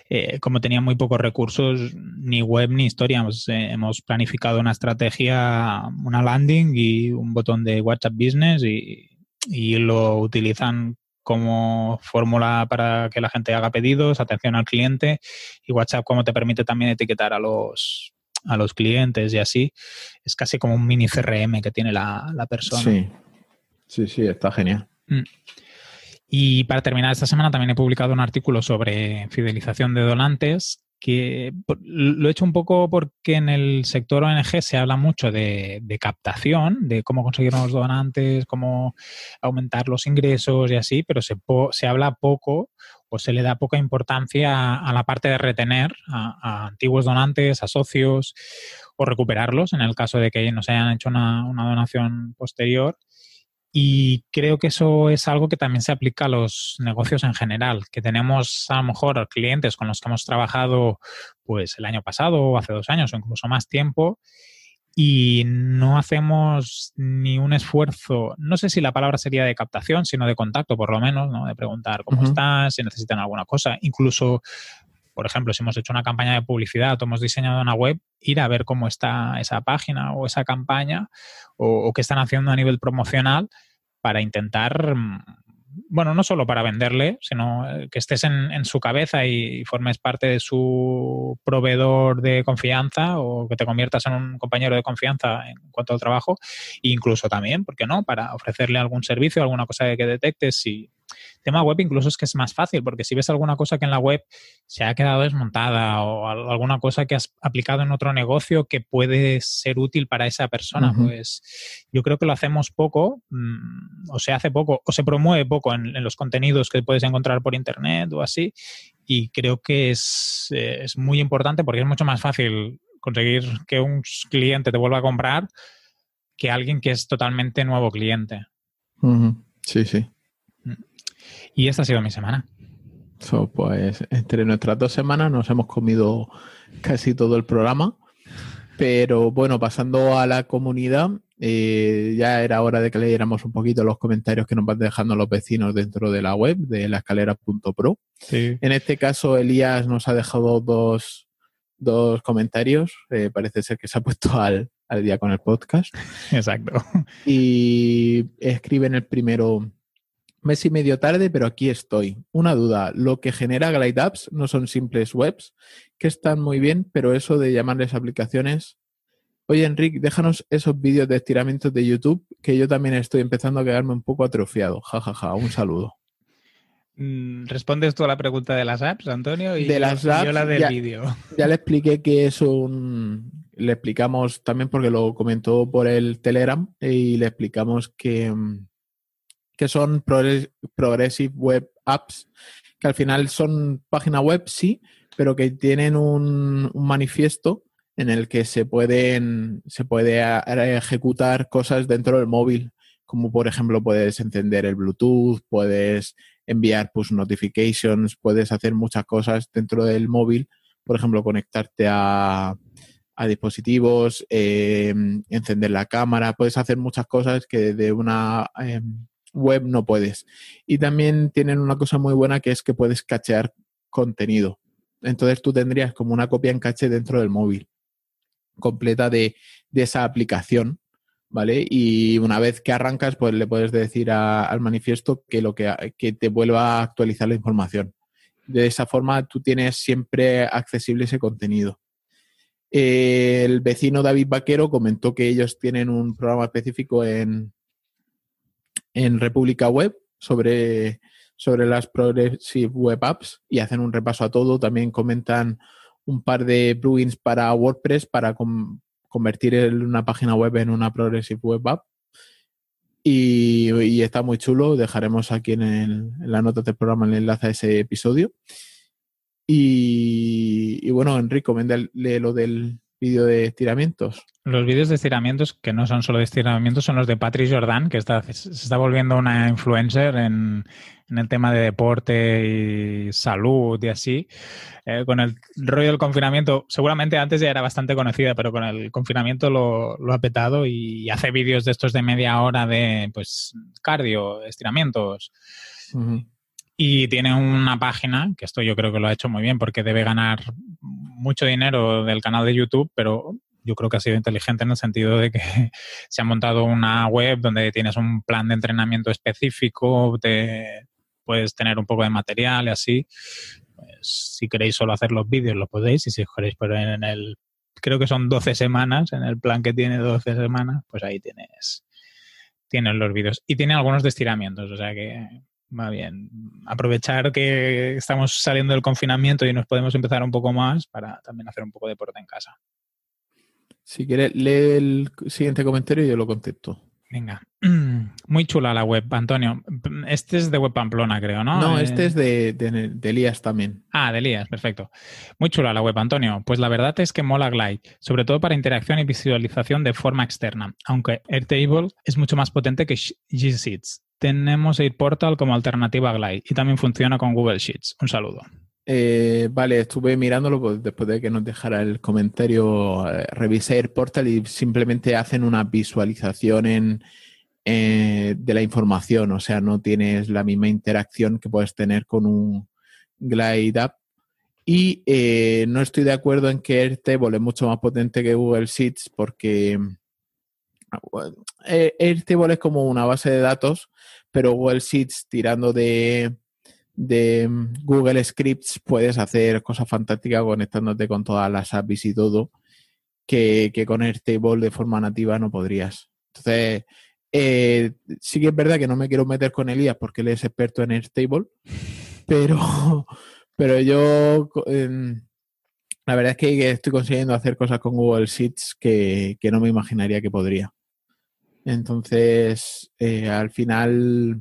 eh, como tenía muy pocos recursos, ni web ni historia, eh, hemos, planificado una estrategia, una landing y un botón de WhatsApp Business y lo utilizan como fórmula para que la gente haga pedidos, atención al cliente y WhatsApp como te permite también etiquetar a los a los clientes y así. Es casi como un mini CRM que tiene la, persona. Sí, sí, sí, está genial. Mm. Y para terminar esta semana también he publicado un artículo sobre fidelización de donantes que lo he hecho un poco porque en el sector ONG se habla mucho de, captación, de cómo conseguir nuevos donantes, cómo aumentar los ingresos y así, pero se, se habla poco o se le da poca importancia a, la parte de retener a, antiguos donantes, a socios o recuperarlos en el caso de que nos hayan hecho una donación posterior. Y creo que eso es algo que también se aplica a los negocios en general, que tenemos a lo mejor clientes con los que hemos trabajado pues el año pasado o hace dos años o incluso más tiempo y no hacemos ni un esfuerzo, no sé si la palabra sería de captación, sino de contacto por lo menos, ¿no? de preguntar cómo están, si necesitan alguna cosa, incluso por ejemplo, si hemos hecho una campaña de publicidad o hemos diseñado una web, ir a ver cómo está esa página o esa campaña o, qué están haciendo a nivel promocional para intentar, mm, bueno, no solo para venderle, sino eh, que estés en, su cabeza y, formes parte de su proveedor de confianza o que te conviertas en un compañero de confianza en cuanto al trabajo, incluso también, ¿por qué no?, para ofrecerle algún servicio, alguna cosa que detectes si tema web incluso es que es más fácil, porque si ves alguna cosa que en la web se ha quedado desmontada o alguna cosa que has aplicado en otro negocio que puede ser útil para esa persona, pues yo creo que lo hacemos poco, mm, o se hace poco, o se promueve poco en, los contenidos que puedes encontrar por internet o así, y creo que es, eh, es muy importante porque es mucho más fácil conseguir que un cliente te vuelva a comprar que alguien que es totalmente nuevo cliente. Sí, sí. Y esta ha sido mi semana. pues entre nuestras dos semanas nos hemos comido casi todo el programa. Pero bueno, pasando a la comunidad, eh, ya era hora de que leyéramos un poquito los comentarios que nos van dejando los vecinos dentro de la web de la escalera.pro. Sí. En este caso, Elías nos ha dejado dos, dos comentarios. Eh, parece ser que se ha puesto al, al día con el podcast. Exacto. Y escribe en el primero, mes y medio tarde, pero aquí estoy. Una duda, lo que genera Glide Apps no son simples webs, que están muy bien, pero eso de llamarles aplicaciones... Oye, Enrique, déjanos esos vídeos de estiramientos de YouTube, que yo también estoy empezando a quedarme un poco atrofiado. Ja, ja, ja. Un saludo. Mm, ¿Respondes tú a la pregunta de las apps, Antonio? Y de las apps, yo la del vídeo. Ya le expliqué que es un, le explicamos también porque lo comentó por el Telegram y le explicamos que, mm, que son Progressive Web Apps, que al final son página web, sí, pero que tienen un, manifiesto en el que se pueden se puede ejecutar cosas dentro del móvil, como por ejemplo puedes encender el Bluetooth, puedes enviar push notifications, puedes hacer muchas cosas dentro del móvil, por ejemplo, conectarte a a dispositivos, em, encender la cámara, puedes hacer muchas cosas que de una em, web no puedes. Y también tienen una cosa muy buena que es que puedes cachear contenido. Entonces tú tendrías como una copia en caché dentro del móvil, completa de, esa aplicación, ¿vale? Y una vez que arrancas, pues le puedes decir al manifiesto que, lo que, que te vuelva a actualizar la información. De esa forma tú tienes siempre accesible ese contenido el vecino David Vaquero comentó que ellos tienen un programa específico en, en República Web sobre, sobre las Progressive Web Apps y hacen un repaso a todo. También comentan un par de plugins para WordPress para convertir una página web en una Progressive Web App. Y, está muy chulo. Dejaremos aquí en, en la nota del programa el enlace a ese episodio. Y, bueno, Enrique, coméntale lo del vídeo de estiramientos. Los vídeos de estiramientos, que no son solo de estiramientos, son los de Patrick Jordan, que está, se está volviendo una influencer en, el tema de deporte y salud y así. Eh, con el rollo del confinamiento, seguramente antes ya era bastante conocida, pero con el confinamiento lo, ha petado y hace vídeos de estos de media hora de pues cardio, estiramientos. Y tiene una página, que esto yo creo que lo ha hecho muy bien porque debe ganar mucho dinero del canal de YouTube, pero yo creo que ha sido inteligente en el sentido de que se ha montado una web donde tienes un plan de entrenamiento específico, te, puedes tener un poco de material y así. Pues, si queréis solo hacer los vídeos, lo podéis. Y si queréis, pero en el, creo que son 12 semanas, en el plan que tiene 12 semanas, pues ahí tienes, tienes los vídeos. Y tiene algunos de estiramientos, o sea que Va bien. Aprovechar que estamos saliendo del confinamiento y nos podemos empezar un poco más para también hacer un poco de deporte en casa. Si quieres, lee el siguiente comentario y yo lo contesto. Venga. Muy chula la web, Antonio. Este es de Web Pamplona, creo, ¿no? No, este es de, de, Elías también. Ah, de Elías, perfecto. Muy chula la web, Antonio. Pues la verdad es que mola Glide, sobre todo para interacción y visualización de forma externa, aunque Airtable es mucho más potente que G Tenemos Portal como alternativa a Glide y también funciona con Google Sheets. Un saludo. Eh, vale, estuve mirándolo pues, después de que nos dejara el comentario. Eh, revisé Portal y simplemente hacen una visualización eh, de la información, o sea, no tienes la misma interacción que puedes tener con un Glide App. Y no estoy de acuerdo en que Airtable es mucho más potente que Google Sheets porque Airtable es como una base de datos pero Google Sheets tirando de, Google Scripts puedes hacer cosas fantásticas conectándote con todas las APIs y todo que, que con Airtable de forma nativa no podrías. Entonces, Eh, sí que es verdad que no me quiero meter con Elías porque él es experto en Airtable, pero, pero yo em, la verdad es que estoy consiguiendo hacer cosas con Google Sheets que, no me imaginaría que podría. Entonces, eh, al final,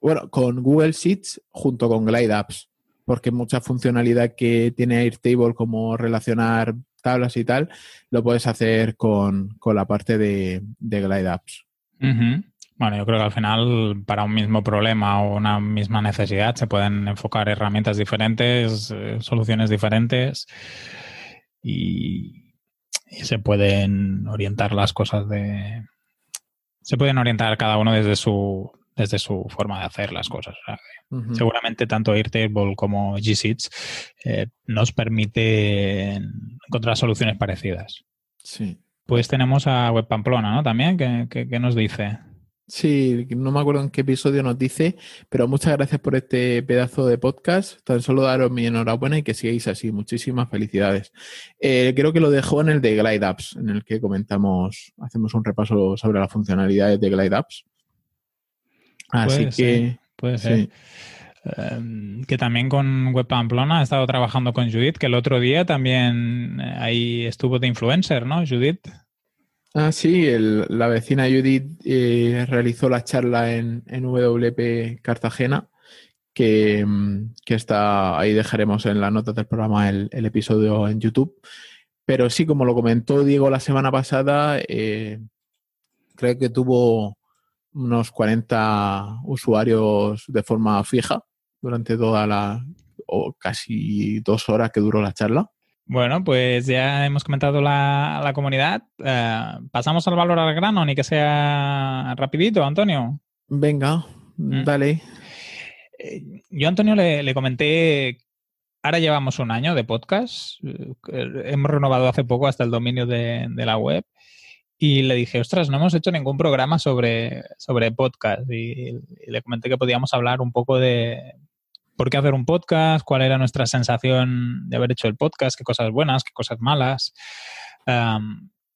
bueno, con Google Sheets junto con Glide Apps, porque mucha funcionalidad que tiene Airtable como relacionar tablas y tal, lo puedes hacer con, la parte de, de Glide Apps. Bueno, yo creo que al final para un mismo problema o una misma necesidad se pueden enfocar herramientas diferentes, eh, soluciones diferentes y, se pueden orientar las cosas de... Se pueden orientar cada uno desde su, desde su forma de hacer las cosas. Seguramente tanto Airtable como G eh, nos permiten encontrar soluciones parecidas. Sí. Pues tenemos a Web Pamplona, ¿no? También, ¿qué, nos dice? Sí, no me acuerdo en qué episodio nos dice, pero muchas gracias por este pedazo de podcast. Tan solo daros mi enhorabuena y que sigáis así. Muchísimas felicidades. Eh, creo que lo dejó en el de Glide Apps, en el que comentamos, hacemos un repaso sobre las funcionalidades de Glide Apps. Así que. puede ser. Em, que también con Web Pamplona ha estado trabajando con Judith, que el otro día también eh, ahí estuvo de influencer, ¿no, Judith? Ah, sí, la vecina Judith eh, realizó la charla en, en WP Cartagena, que, mm, que, está ahí dejaremos en las notas del programa el, episodio en YouTube. Pero sí, como lo comentó Diego la semana pasada, eh, creo que tuvo unos 40 usuarios de forma fija durante toda la, o casi dos horas que duró la charla. Bueno, pues ya hemos comentado la, comunidad. Eh, pasamos al valor al grano, ni que sea rapidito, Antonio. Venga, mm. dale. Eh, yo, Antonio, le, comenté, ahora llevamos un año de podcast, eh, hemos renovado hace poco hasta el dominio de, la web y le dije, ostras, no hemos hecho ningún programa sobre, sobre podcast y, le comenté que podíamos hablar un poco de por qué hacer un podcast, cuál era nuestra sensación de haber hecho el podcast, qué cosas buenas, qué cosas malas.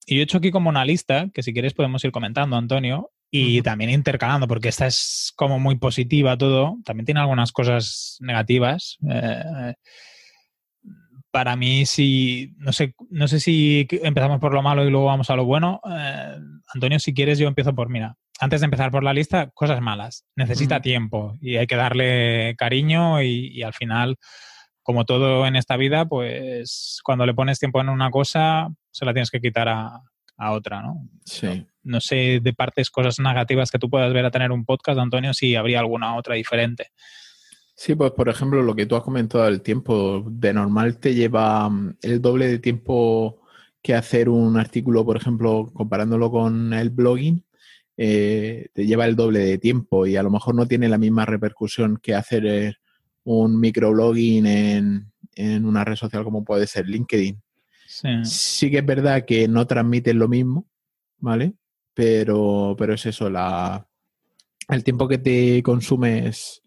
y yo he hecho aquí como una lista que si quieres podemos ir comentando, Antonio, y también intercalando, porque esta es como muy positiva todo, también tiene algunas cosas negativas. Eh, para mí, si no sé, no sé si empezamos por lo malo y luego vamos a lo bueno. Eh, Antonio, si quieres, yo empiezo por, mira, antes de empezar por la lista, cosas malas. Necesita tiempo y hay que darle cariño y, al final, como todo en esta vida, pues cuando le pones tiempo en una cosa, se la tienes que quitar a, otra, ¿no? Sí. No, sé de partes, cosas negativas que tú puedas ver a tener un podcast, Antonio, si habría alguna otra diferente. Sí, pues por ejemplo, lo que tú has comentado del tiempo, de normal te lleva mm, el doble de tiempo que hacer un artículo, por ejemplo, comparándolo con el blogging, eh, te lleva el doble de tiempo y a lo mejor no tiene la misma repercusión que hacer eh, un microblogging en, en una red social como puede ser LinkedIn. Sí. que es verdad que no transmiten lo mismo, ¿vale? Pero, pero es eso, la, el tiempo que te consume es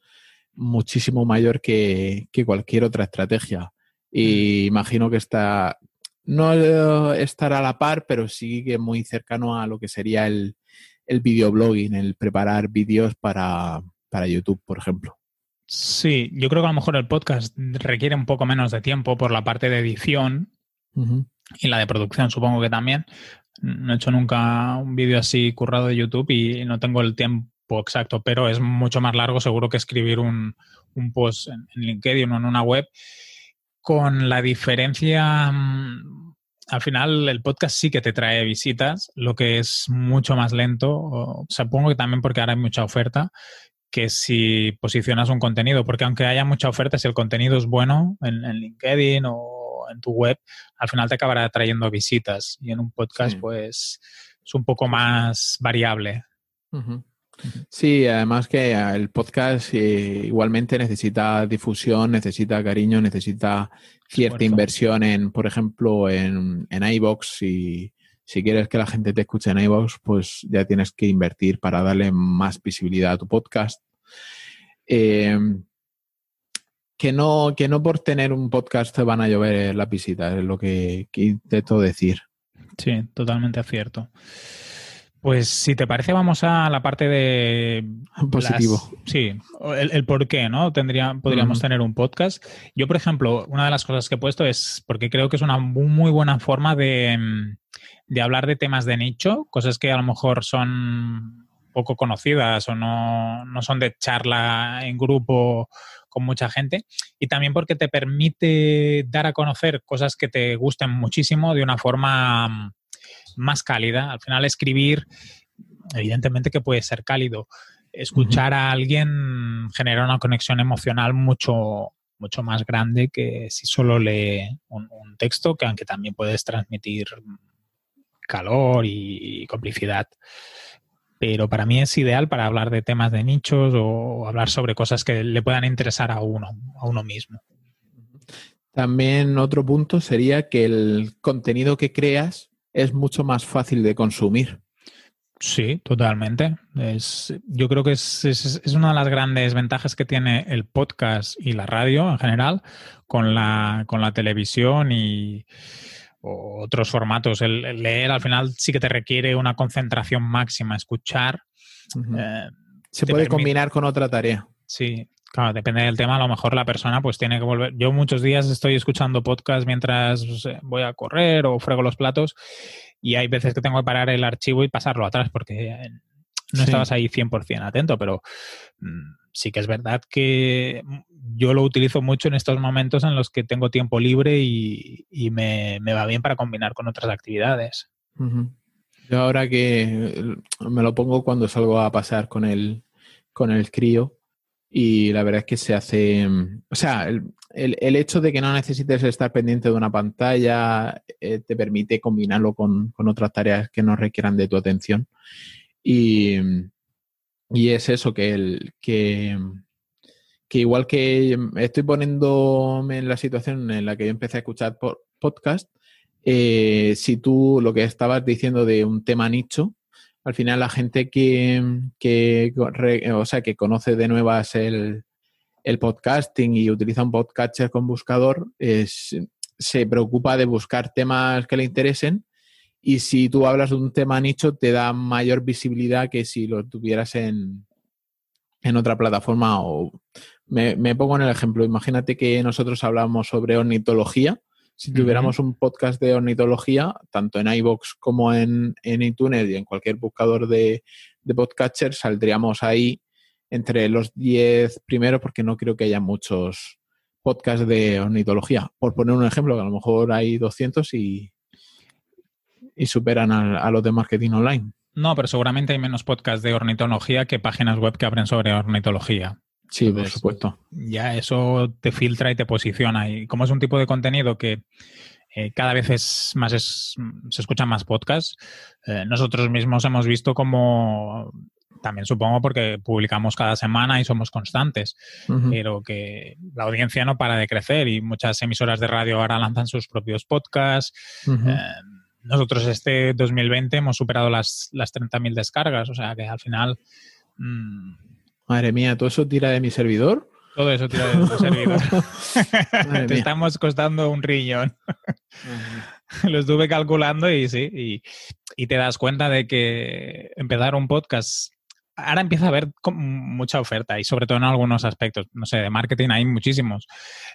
muchísimo mayor que, que cualquier otra estrategia. Y mm. imagino que está, no estará a la par, pero sí que muy cercano a lo que sería el, el videoblogging, el preparar vídeos para, YouTube, por ejemplo. Sí, yo creo que a lo mejor el podcast requiere un poco menos de tiempo por la parte de edición y la de producción, supongo que también. No he hecho nunca un vídeo así currado de YouTube y no tengo el tiempo exacto, pero es mucho más largo seguro que escribir un, post en, en LinkedIn o en una web con la diferencia mm, al final el podcast sí que te trae visitas, lo que es mucho más lento, supongo que también porque ahora hay mucha oferta, que si posicionas un contenido, porque aunque haya mucha oferta, si el contenido es bueno en, LinkedIn o en tu web, al final te acabará trayendo visitas y en un podcast pues es un poco más variable. Sí, además que el podcast eh, igualmente necesita difusión, necesita cariño, necesita cierta inversión en, por ejemplo, en, en iBox. Y si quieres que la gente te escuche en iBox, pues ya tienes que invertir para darle más visibilidad a tu podcast. Eh, que no, que no por tener un podcast te van a llover las visitas, es lo que, que intento decir. Sí, totalmente cierto. Pues si te parece, vamos a la parte de... Positivo. sí, el, por qué, ¿no? Tendría, podríamos tener un podcast. Yo, por ejemplo, una de las cosas que he puesto es porque creo que es una muy buena forma de, de hablar de temas de nicho, cosas que a lo mejor son poco conocidas o no, no son de charla en grupo con mucha gente y también porque te permite dar a conocer cosas que te gusten muchísimo de una forma más cálida. Al final escribir, evidentemente que puede ser cálido. Escuchar a alguien genera una conexión emocional mucho, mucho más grande que si solo lee un, texto, que aunque también puedes transmitir calor y, complicidad. Pero para mí es ideal para hablar de temas de nichos o hablar sobre cosas que le puedan interesar a uno, a uno mismo. También otro punto sería que el contenido que creas es mucho más fácil de consumir. Sí, totalmente. Es, yo creo que es, es, una de las grandes ventajas que tiene el podcast y la radio en general con la, con la televisión y otros formatos. El, leer al final sí que te requiere una concentración máxima, escuchar. Eh, Se puede combinar con otra tarea. Sí, Claro, depende del tema, a lo mejor la persona pues tiene que volver. Yo muchos días estoy escuchando podcast mientras voy a correr o frego los platos y hay veces que tengo que parar el archivo y pasarlo atrás porque eh, no estabas ahí 100% atento, pero mm, sí que es verdad que yo lo utilizo mucho en estos momentos en los que tengo tiempo libre y, me, va bien para combinar con otras actividades. Yo ahora que me lo pongo cuando salgo a pasar con el, con el crío, y la verdad es que se hace, mm, o sea, el, el, hecho de que no necesites estar pendiente de una pantalla eh, te permite combinarlo con, con, otras tareas que no requieran de tu atención. Y, y es eso, que, el, que, que igual que estoy poniéndome en la situación en la que yo empecé a escuchar podcast, eh, si tú lo que estabas diciendo de un tema nicho, al final la gente que, o sea, que conoce de nuevas el, podcasting y utiliza un podcatcher con buscador es, se preocupa de buscar temas que le interesen y si tú hablas de un tema nicho te da mayor visibilidad que si lo tuvieras en, en otra plataforma o me, me, pongo en el ejemplo, imagínate que nosotros hablamos sobre ornitología si tuviéramos un podcast de ornitología, tanto en iBox como en, en iTunes y en cualquier buscador de, de podcatcher, saldríamos ahí entre los 10 primeros, porque no creo que haya muchos podcasts de ornitología. Por poner un ejemplo, que a lo mejor hay 200 y, y superan a, a los de marketing online. No, pero seguramente hay menos podcasts de ornitología que páginas web que abren sobre ornitología. Sí, por supuesto. Ya eso te filtra y te posiciona. Y como es un tipo de contenido que eh, cada vez es más se escuchan más podcasts, eh, nosotros mismos hemos visto como también supongo porque publicamos cada semana y somos constantes, pero que la audiencia no para de crecer y muchas emisoras de radio ahora lanzan sus propios podcasts. Eh, nosotros este 2020 hemos superado las, las 30.000 descargas, o sea que al final... Mm, Madre mía, ¿todo eso tira de mi servidor? Todo eso tira de tu servidor. Te estamos costando un riñón. Lo estuve calculando y sí, y, te das cuenta de que empezar un podcast ahora empieza a haber mucha oferta y sobre todo en algunos aspectos, no sé, de marketing hay muchísimos,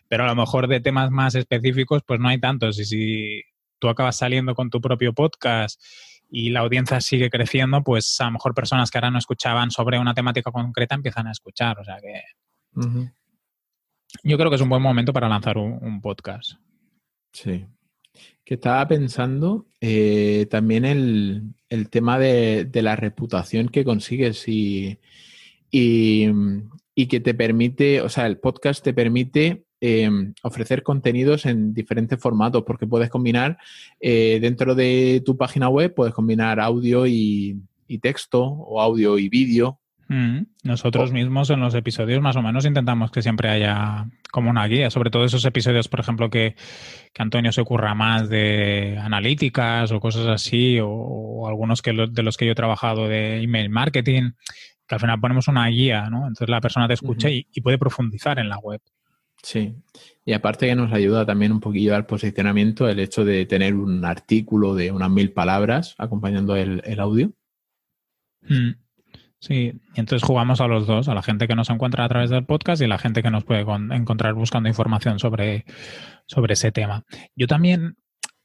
pero a lo mejor de temas más específicos pues no hay tantos y si tú acabas saliendo con tu propio podcast y la audiencia sigue creciendo, pues a lo mejor personas que ahora no escuchaban sobre una temática concreta empiezan a escuchar. O sea que yo creo que es un buen momento para lanzar un, podcast. Sí. Que estaba pensando eh, también el, el tema de, la reputación que consigues y, y que te permite, o sea, el podcast te permite Em, ofrecer contenidos en diferentes formatos, porque puedes combinar eh, dentro de tu página web, puedes combinar audio y, texto o audio y vídeo. Mm, nosotros mismos en los episodios más o menos intentamos que siempre haya como una guía, sobre todo esos episodios, por ejemplo, que, Antonio se ocurra más de analíticas o cosas así, o, algunos que de los que yo he trabajado de email marketing, que al final ponemos una guía, ¿no? Entonces la persona te escucha y, puede profundizar en la web. Sí, y aparte que nos ayuda también un poquillo al posicionamiento el hecho de tener un artículo de unas mil palabras acompañando el, audio. Mm. Sí, y entonces jugamos a los dos, a la gente que nos encuentra a través del podcast y a la gente que nos puede encontrar buscando información sobre, sobre ese tema. Yo también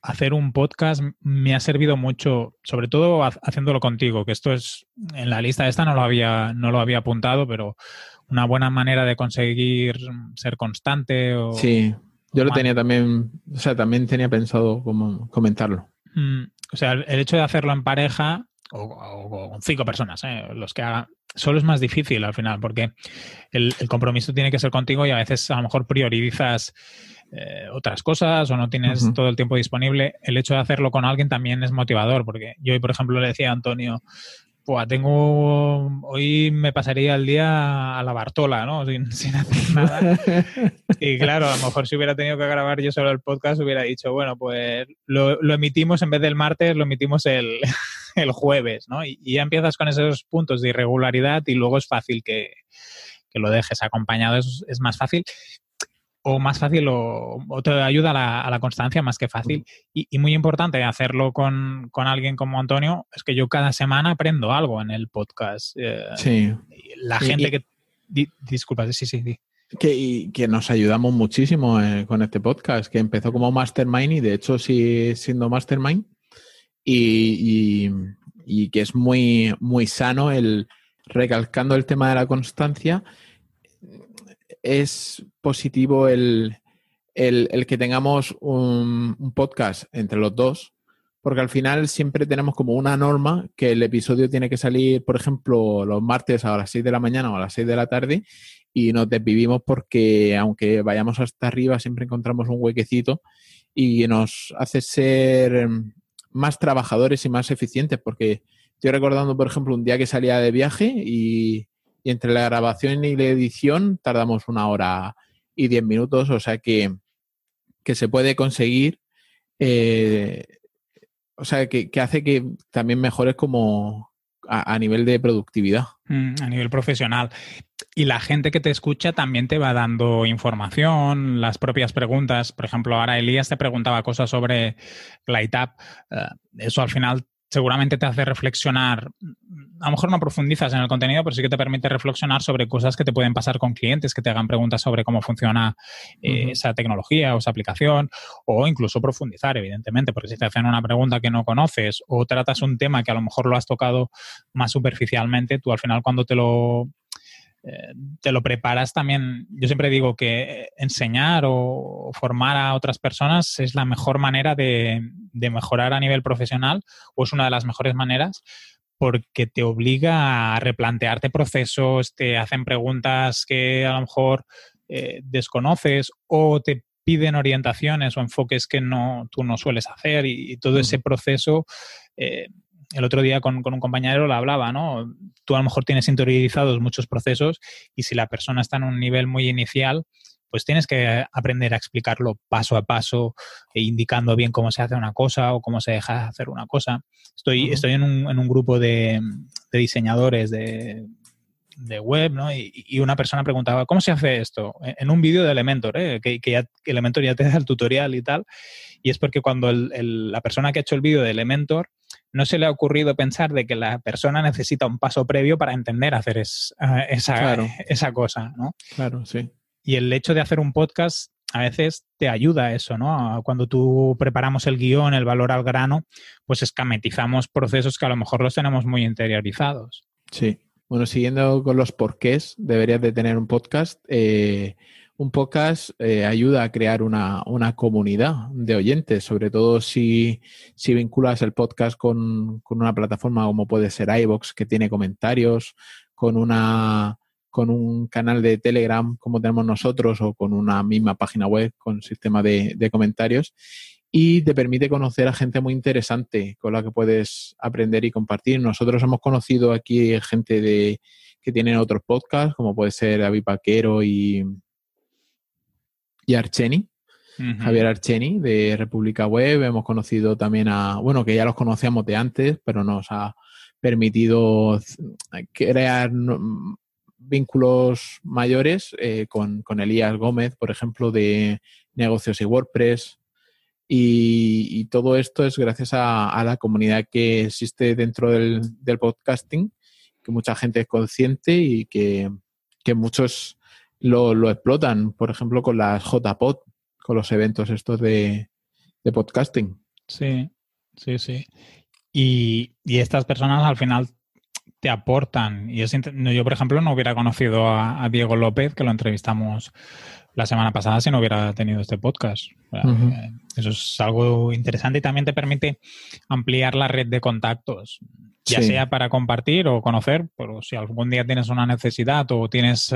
hacer un podcast me ha servido mucho, sobre todo haciéndolo contigo, que esto es en la lista esta no lo había no lo había apuntado, pero una buena manera de conseguir ser constante o Sí, yo lo tenía también, o sea, también tenía pensado como comentarlo. Mm, o sea, el hecho de hacerlo en pareja o, con cinco personas, ¿eh? los que hagan, solo es más difícil al final, porque el, compromiso tiene que ser contigo y a veces a lo mejor priorizas eh, otras cosas o no tienes todo el tiempo disponible. El hecho de hacerlo con alguien también es motivador, porque yo hoy, por ejemplo, le decía a Antonio, pues tengo. Hoy me pasaría el día a la Bartola, ¿no? Sin, hacer nada. y claro, a lo mejor si hubiera tenido que grabar yo solo el podcast, hubiera dicho, bueno, pues lo, emitimos en vez del martes, lo emitimos el, jueves, ¿no? Y, ya empiezas con esos puntos de irregularidad y luego es fácil que, lo dejes acompañado, es, es más fácil o más fácil o, te ayuda a la, constancia más que fácil. Y, muy importante hacerlo con, alguien como Antonio, es que yo cada semana aprendo algo en el podcast. Eh, sí. La gente que... disculpa, sí, sí, Que, que nos ayudamos muchísimo eh, con este podcast, que empezó como Mastermind y de hecho sigue siendo Mastermind. Y, y, que es muy, muy sano el recalcando el tema de la constancia es positivo el, que tengamos un, podcast entre los dos, porque al final siempre tenemos como una norma que el episodio tiene que salir, por ejemplo, los martes a las 6 de la mañana o a las 6 de la tarde y nos desvivimos porque aunque vayamos hasta arriba siempre encontramos un huequecito y nos hace ser más trabajadores y más eficientes porque estoy recordando, por ejemplo, un día que salía de viaje y y entre la grabación y la edición tardamos una hora y diez minutos, o sea que, se puede conseguir, eh, o sea, que, hace que también mejores como a, nivel de productividad. Mm, a nivel profesional. Y la gente que te escucha también te va dando información, las propias preguntas. Por ejemplo, ahora Elías te preguntaba cosas sobre GlideUp. Eh, eso al final seguramente te hace reflexionar. A lo mejor no profundizas en el contenido, pero sí que te permite reflexionar sobre cosas que te pueden pasar con clientes, que te hagan preguntas sobre cómo funciona eh, esa tecnología o esa aplicación, o incluso profundizar, evidentemente, porque si te hacen una pregunta que no conoces o tratas un tema que a lo mejor lo has tocado más superficialmente, tú al final cuando te lo eh, te lo preparas también. Yo siempre digo que enseñar o formar a otras personas es la mejor manera de, mejorar a nivel profesional o es una de las mejores maneras porque te obliga a replantearte procesos, te hacen preguntas que a lo mejor eh, desconoces o te piden orientaciones o enfoques que no, tú no sueles hacer y, todo ese proceso eh, el otro día con, un compañero lo hablaba, ¿no? Tú a lo mejor tienes interiorizados muchos procesos y si la persona está en un nivel muy inicial, pues tienes que aprender a explicarlo paso a paso, e indicando bien cómo se hace una cosa o cómo se deja de hacer una cosa. Estoy, estoy en, un, en un grupo de, diseñadores de, web, ¿no? Y, una persona preguntaba, ¿cómo se hace esto? En un vídeo de Elementor, ¿eh? que, ya, Elementor ya te da el tutorial y tal. Y es porque cuando la persona que ha hecho el vídeo de Elementor no se le ha ocurrido pensar de que la persona necesita un paso previo para entender hacer eh, esa, esa cosa, ¿no? Claro, sí. Y el hecho de hacer un podcast a veces te ayuda a eso, ¿no? Cuando tú preparamos el guion, el valor al grano, pues escametizamos procesos que a lo mejor los tenemos muy interiorizados. Sí. Bueno, siguiendo con los porqués, deberías de tener un podcast. Eh, un podcast eh, ayuda a crear una, comunidad de oyentes, sobre todo si, vinculas el podcast con, una plataforma como puede ser iVoox, que tiene comentarios, con una con un canal de Telegram como tenemos nosotros o con una misma página web con sistema de, de comentarios y te permite conocer a gente muy interesante con la que puedes aprender y compartir. Nosotros hemos conocido aquí gente de que tienen otros podcasts, como puede ser David Paquero y, y Archeni, Javier Archeni de República Web. Hemos conocido también a, bueno, que ya los conocíamos de antes, pero nos ha permitido crear vínculos mayores eh, con, Elías Gómez, por ejemplo, de negocios y WordPress. Y, todo esto es gracias a, la comunidad que existe dentro del, del podcasting que mucha gente es consciente y que, que muchos lo, lo, explotan, por ejemplo, con las JPod, con los eventos estos de, de podcasting. Sí, sí, sí. Y, y, estas personas al final te aportan. Y es, yo, por ejemplo, no hubiera conocido a, a, Diego López, que lo entrevistamos la semana pasada, si no hubiera tenido este podcast. Uh -huh. Eso es algo interesante y también te permite ampliar la red de contactos, ya sí. sea para compartir o conocer, pero si algún día tienes una necesidad o tienes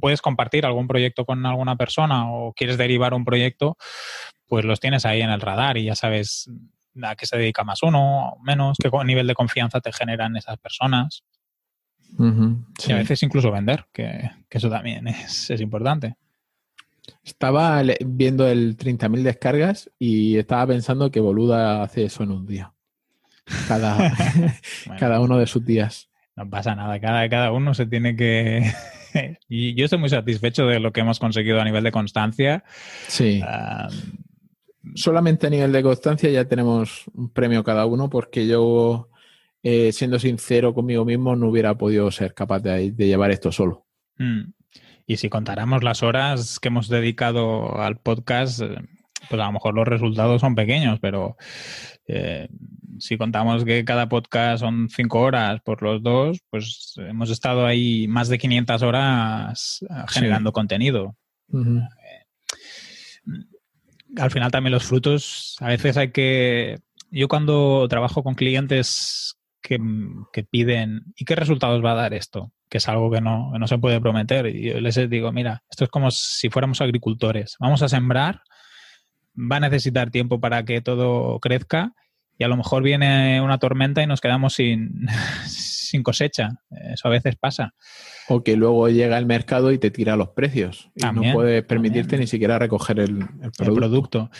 puedes compartir algún proyecto con alguna persona o quieres derivar un proyecto, pues los tienes ahí en el radar y ya sabes a qué se dedica más uno o menos, qué nivel de confianza te generan esas personas. Uh -huh, sí. Y a veces incluso vender, que, que eso también es, es, importante. Estaba viendo el 30.000 descargas y estaba pensando que Boluda hace eso en un día. Cada, bueno, cada uno de sus días. No pasa nada, cada, cada uno se tiene que... y yo estoy muy satisfecho de lo que hemos conseguido a nivel de constancia. Sí. Solamente a nivel de constancia ya tenemos un premio cada uno porque yo, eh, siendo sincero conmigo mismo, no hubiera podido ser capaz de, de llevar esto solo. Mm. Y si contáramos las horas que hemos dedicado al podcast, eh, pues a lo mejor los resultados son pequeños, pero eh, si contamos que cada podcast son cinco horas por los dos, pues hemos estado ahí más de 500 horas eh, generando sí. contenido. Uh -huh. Al final también los frutos, a veces hay que... Yo cuando trabajo con clientes que, que piden, ¿y qué resultados va a dar esto? que es algo que no, que no, se puede prometer. Y yo les digo, mira, esto es como si fuéramos agricultores. Vamos a sembrar, va a necesitar tiempo para que todo crezca y a lo mejor viene una tormenta y nos quedamos sin, sin cosecha. Eso a veces pasa. O que luego llega el mercado y te tira los precios. Y también, no puedes permitirte también. ni siquiera recoger el, el, producto. el, producto.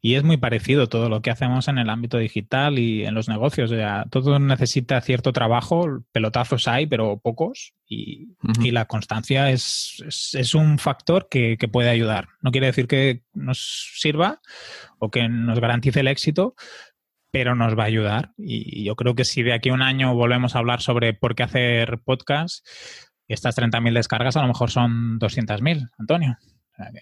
Y es muy parecido todo lo que hacemos en el ámbito digital y en los negocios. O sea, todo necesita cierto trabajo, pelotazos hay, pero pocos. Y, uh -huh. y la constancia es, es, es un factor que, que, puede ayudar. No quiere decir que nos sirva o que nos garantice el éxito, pero nos va a ayudar. Y yo creo que si de aquí a un año volvemos a hablar sobre por qué hacer podcast, estas 30.000 descargas a lo mejor son 200.000, Antonio. O sea que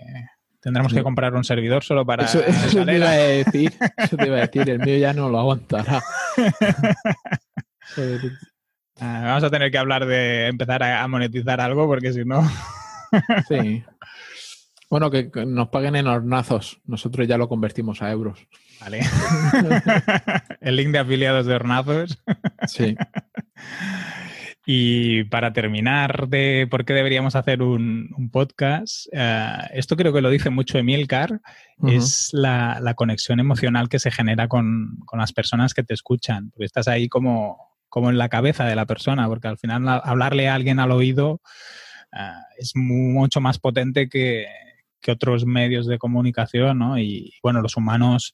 tendremos que comprar un servidor solo para. Eso, eso te iba a decir. Eso te iba a decir. El mío ya no lo aguantará. Ah, vamos a tener que hablar de empezar a monetizar algo porque si no. sí. Bueno, que nos paguen en hornazos. Nosotros ya lo convertimos a euros. Vale. El link de afiliados de hornazos. Sí. Y para terminar de por qué deberíamos hacer un, un podcast, uh, esto creo que lo dice mucho Emilcar, uh -huh. es la, la, conexión emocional que se genera con, con, las personas que te escuchan, porque estás ahí como, como en la cabeza de la persona, porque al final hablarle a alguien al oído uh, es mucho más potente que, que, otros medios de comunicación, ¿no? Y bueno, los humanos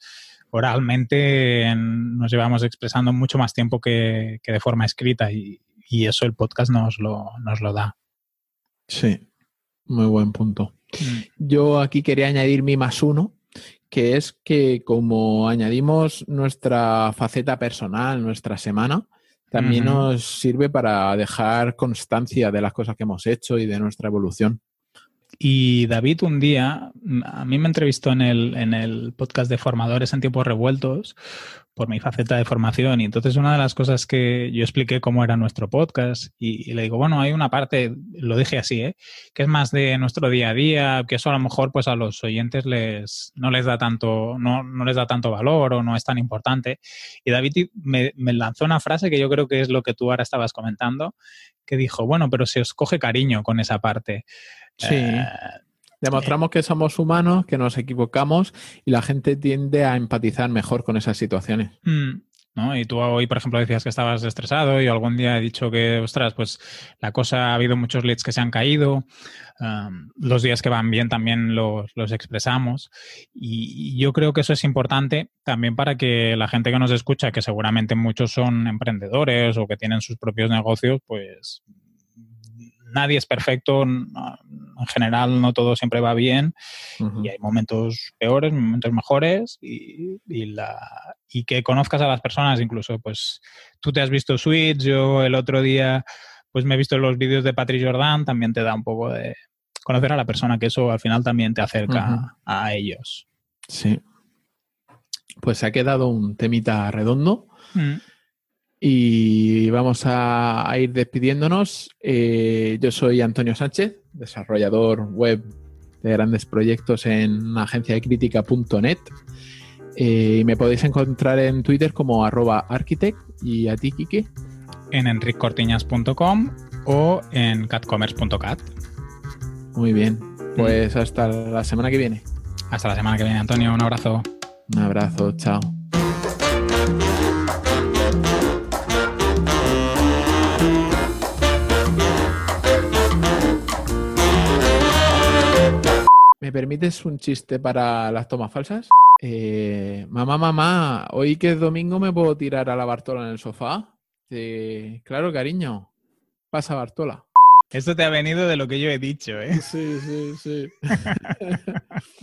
oralmente nos llevamos expresando mucho más tiempo que, que de forma escrita y, y eso el podcast nos lo, nos lo da. Sí, muy buen punto. Mm. Yo aquí quería añadir mi más uno, que es que como añadimos nuestra faceta personal, nuestra semana, también nos sirve para dejar constancia de las cosas que hemos hecho y de nuestra evolución. Y David un día, a mí me entrevistó en el, en el podcast de formadores en tiempos revueltos por mi faceta de formación y entonces una de las cosas que yo expliqué cómo era nuestro podcast y, y le digo, bueno, hay una parte, lo dije así, ¿eh? que es más de nuestro día a día, que eso a lo mejor pues a los oyentes les, no les da tanto, no, no les da tanto valor o no es tan importante. Y David me, me lanzó una frase que yo creo que es lo que tú ahora estabas comentando, que dijo, bueno, pero se os coge cariño con esa parte. Sí. Eh, Demostramos que somos humanos, que nos equivocamos y la gente tiende a empatizar mejor con esas situaciones. Mm, ¿no? Y tú hoy, por ejemplo, decías que estabas estresado y algún día he dicho que, ostras, pues la cosa ha habido muchos leads que se han caído. Um, los días que van bien también los, los expresamos. Y, y, yo creo que eso es importante también para que la gente que nos escucha, que seguramente muchos son emprendedores o que tienen sus propios negocios, pues nadie es perfecto, en general no todo siempre va bien uh -huh. y hay momentos peores, momentos mejores y, y, la, y que conozcas a las personas incluso, pues tú te has visto Switch, yo el otro día pues me he visto los vídeos de Patrick Jordan, también te da un poco de conocer a la persona, que eso al final también te acerca a ellos. Sí. Pues se ha quedado un temita redondo. Mm. Y vamos a, ir despidiéndonos. Eh, yo soy Antonio Sánchez, desarrollador web de grandes proyectos en agenciadecrítica.net. Eh, me podéis encontrar en Twitter como arroba architect y a ti, Kike. En enriccortiñas.com o en catcommerce.cat. Muy bien. Pues hasta la semana que viene. Hasta la semana que viene, Antonio. Un abrazo. Un abrazo. Chao. ¿Me permites un chiste para las tomas falsas? Eh, mamá, mamá, hoy que es domingo me puedo tirar a la Bartola en el sofá. claro, cariño. Pasa Bartola. Esto te ha venido de lo que yo he dicho, ¿eh? Sí, sí, sí.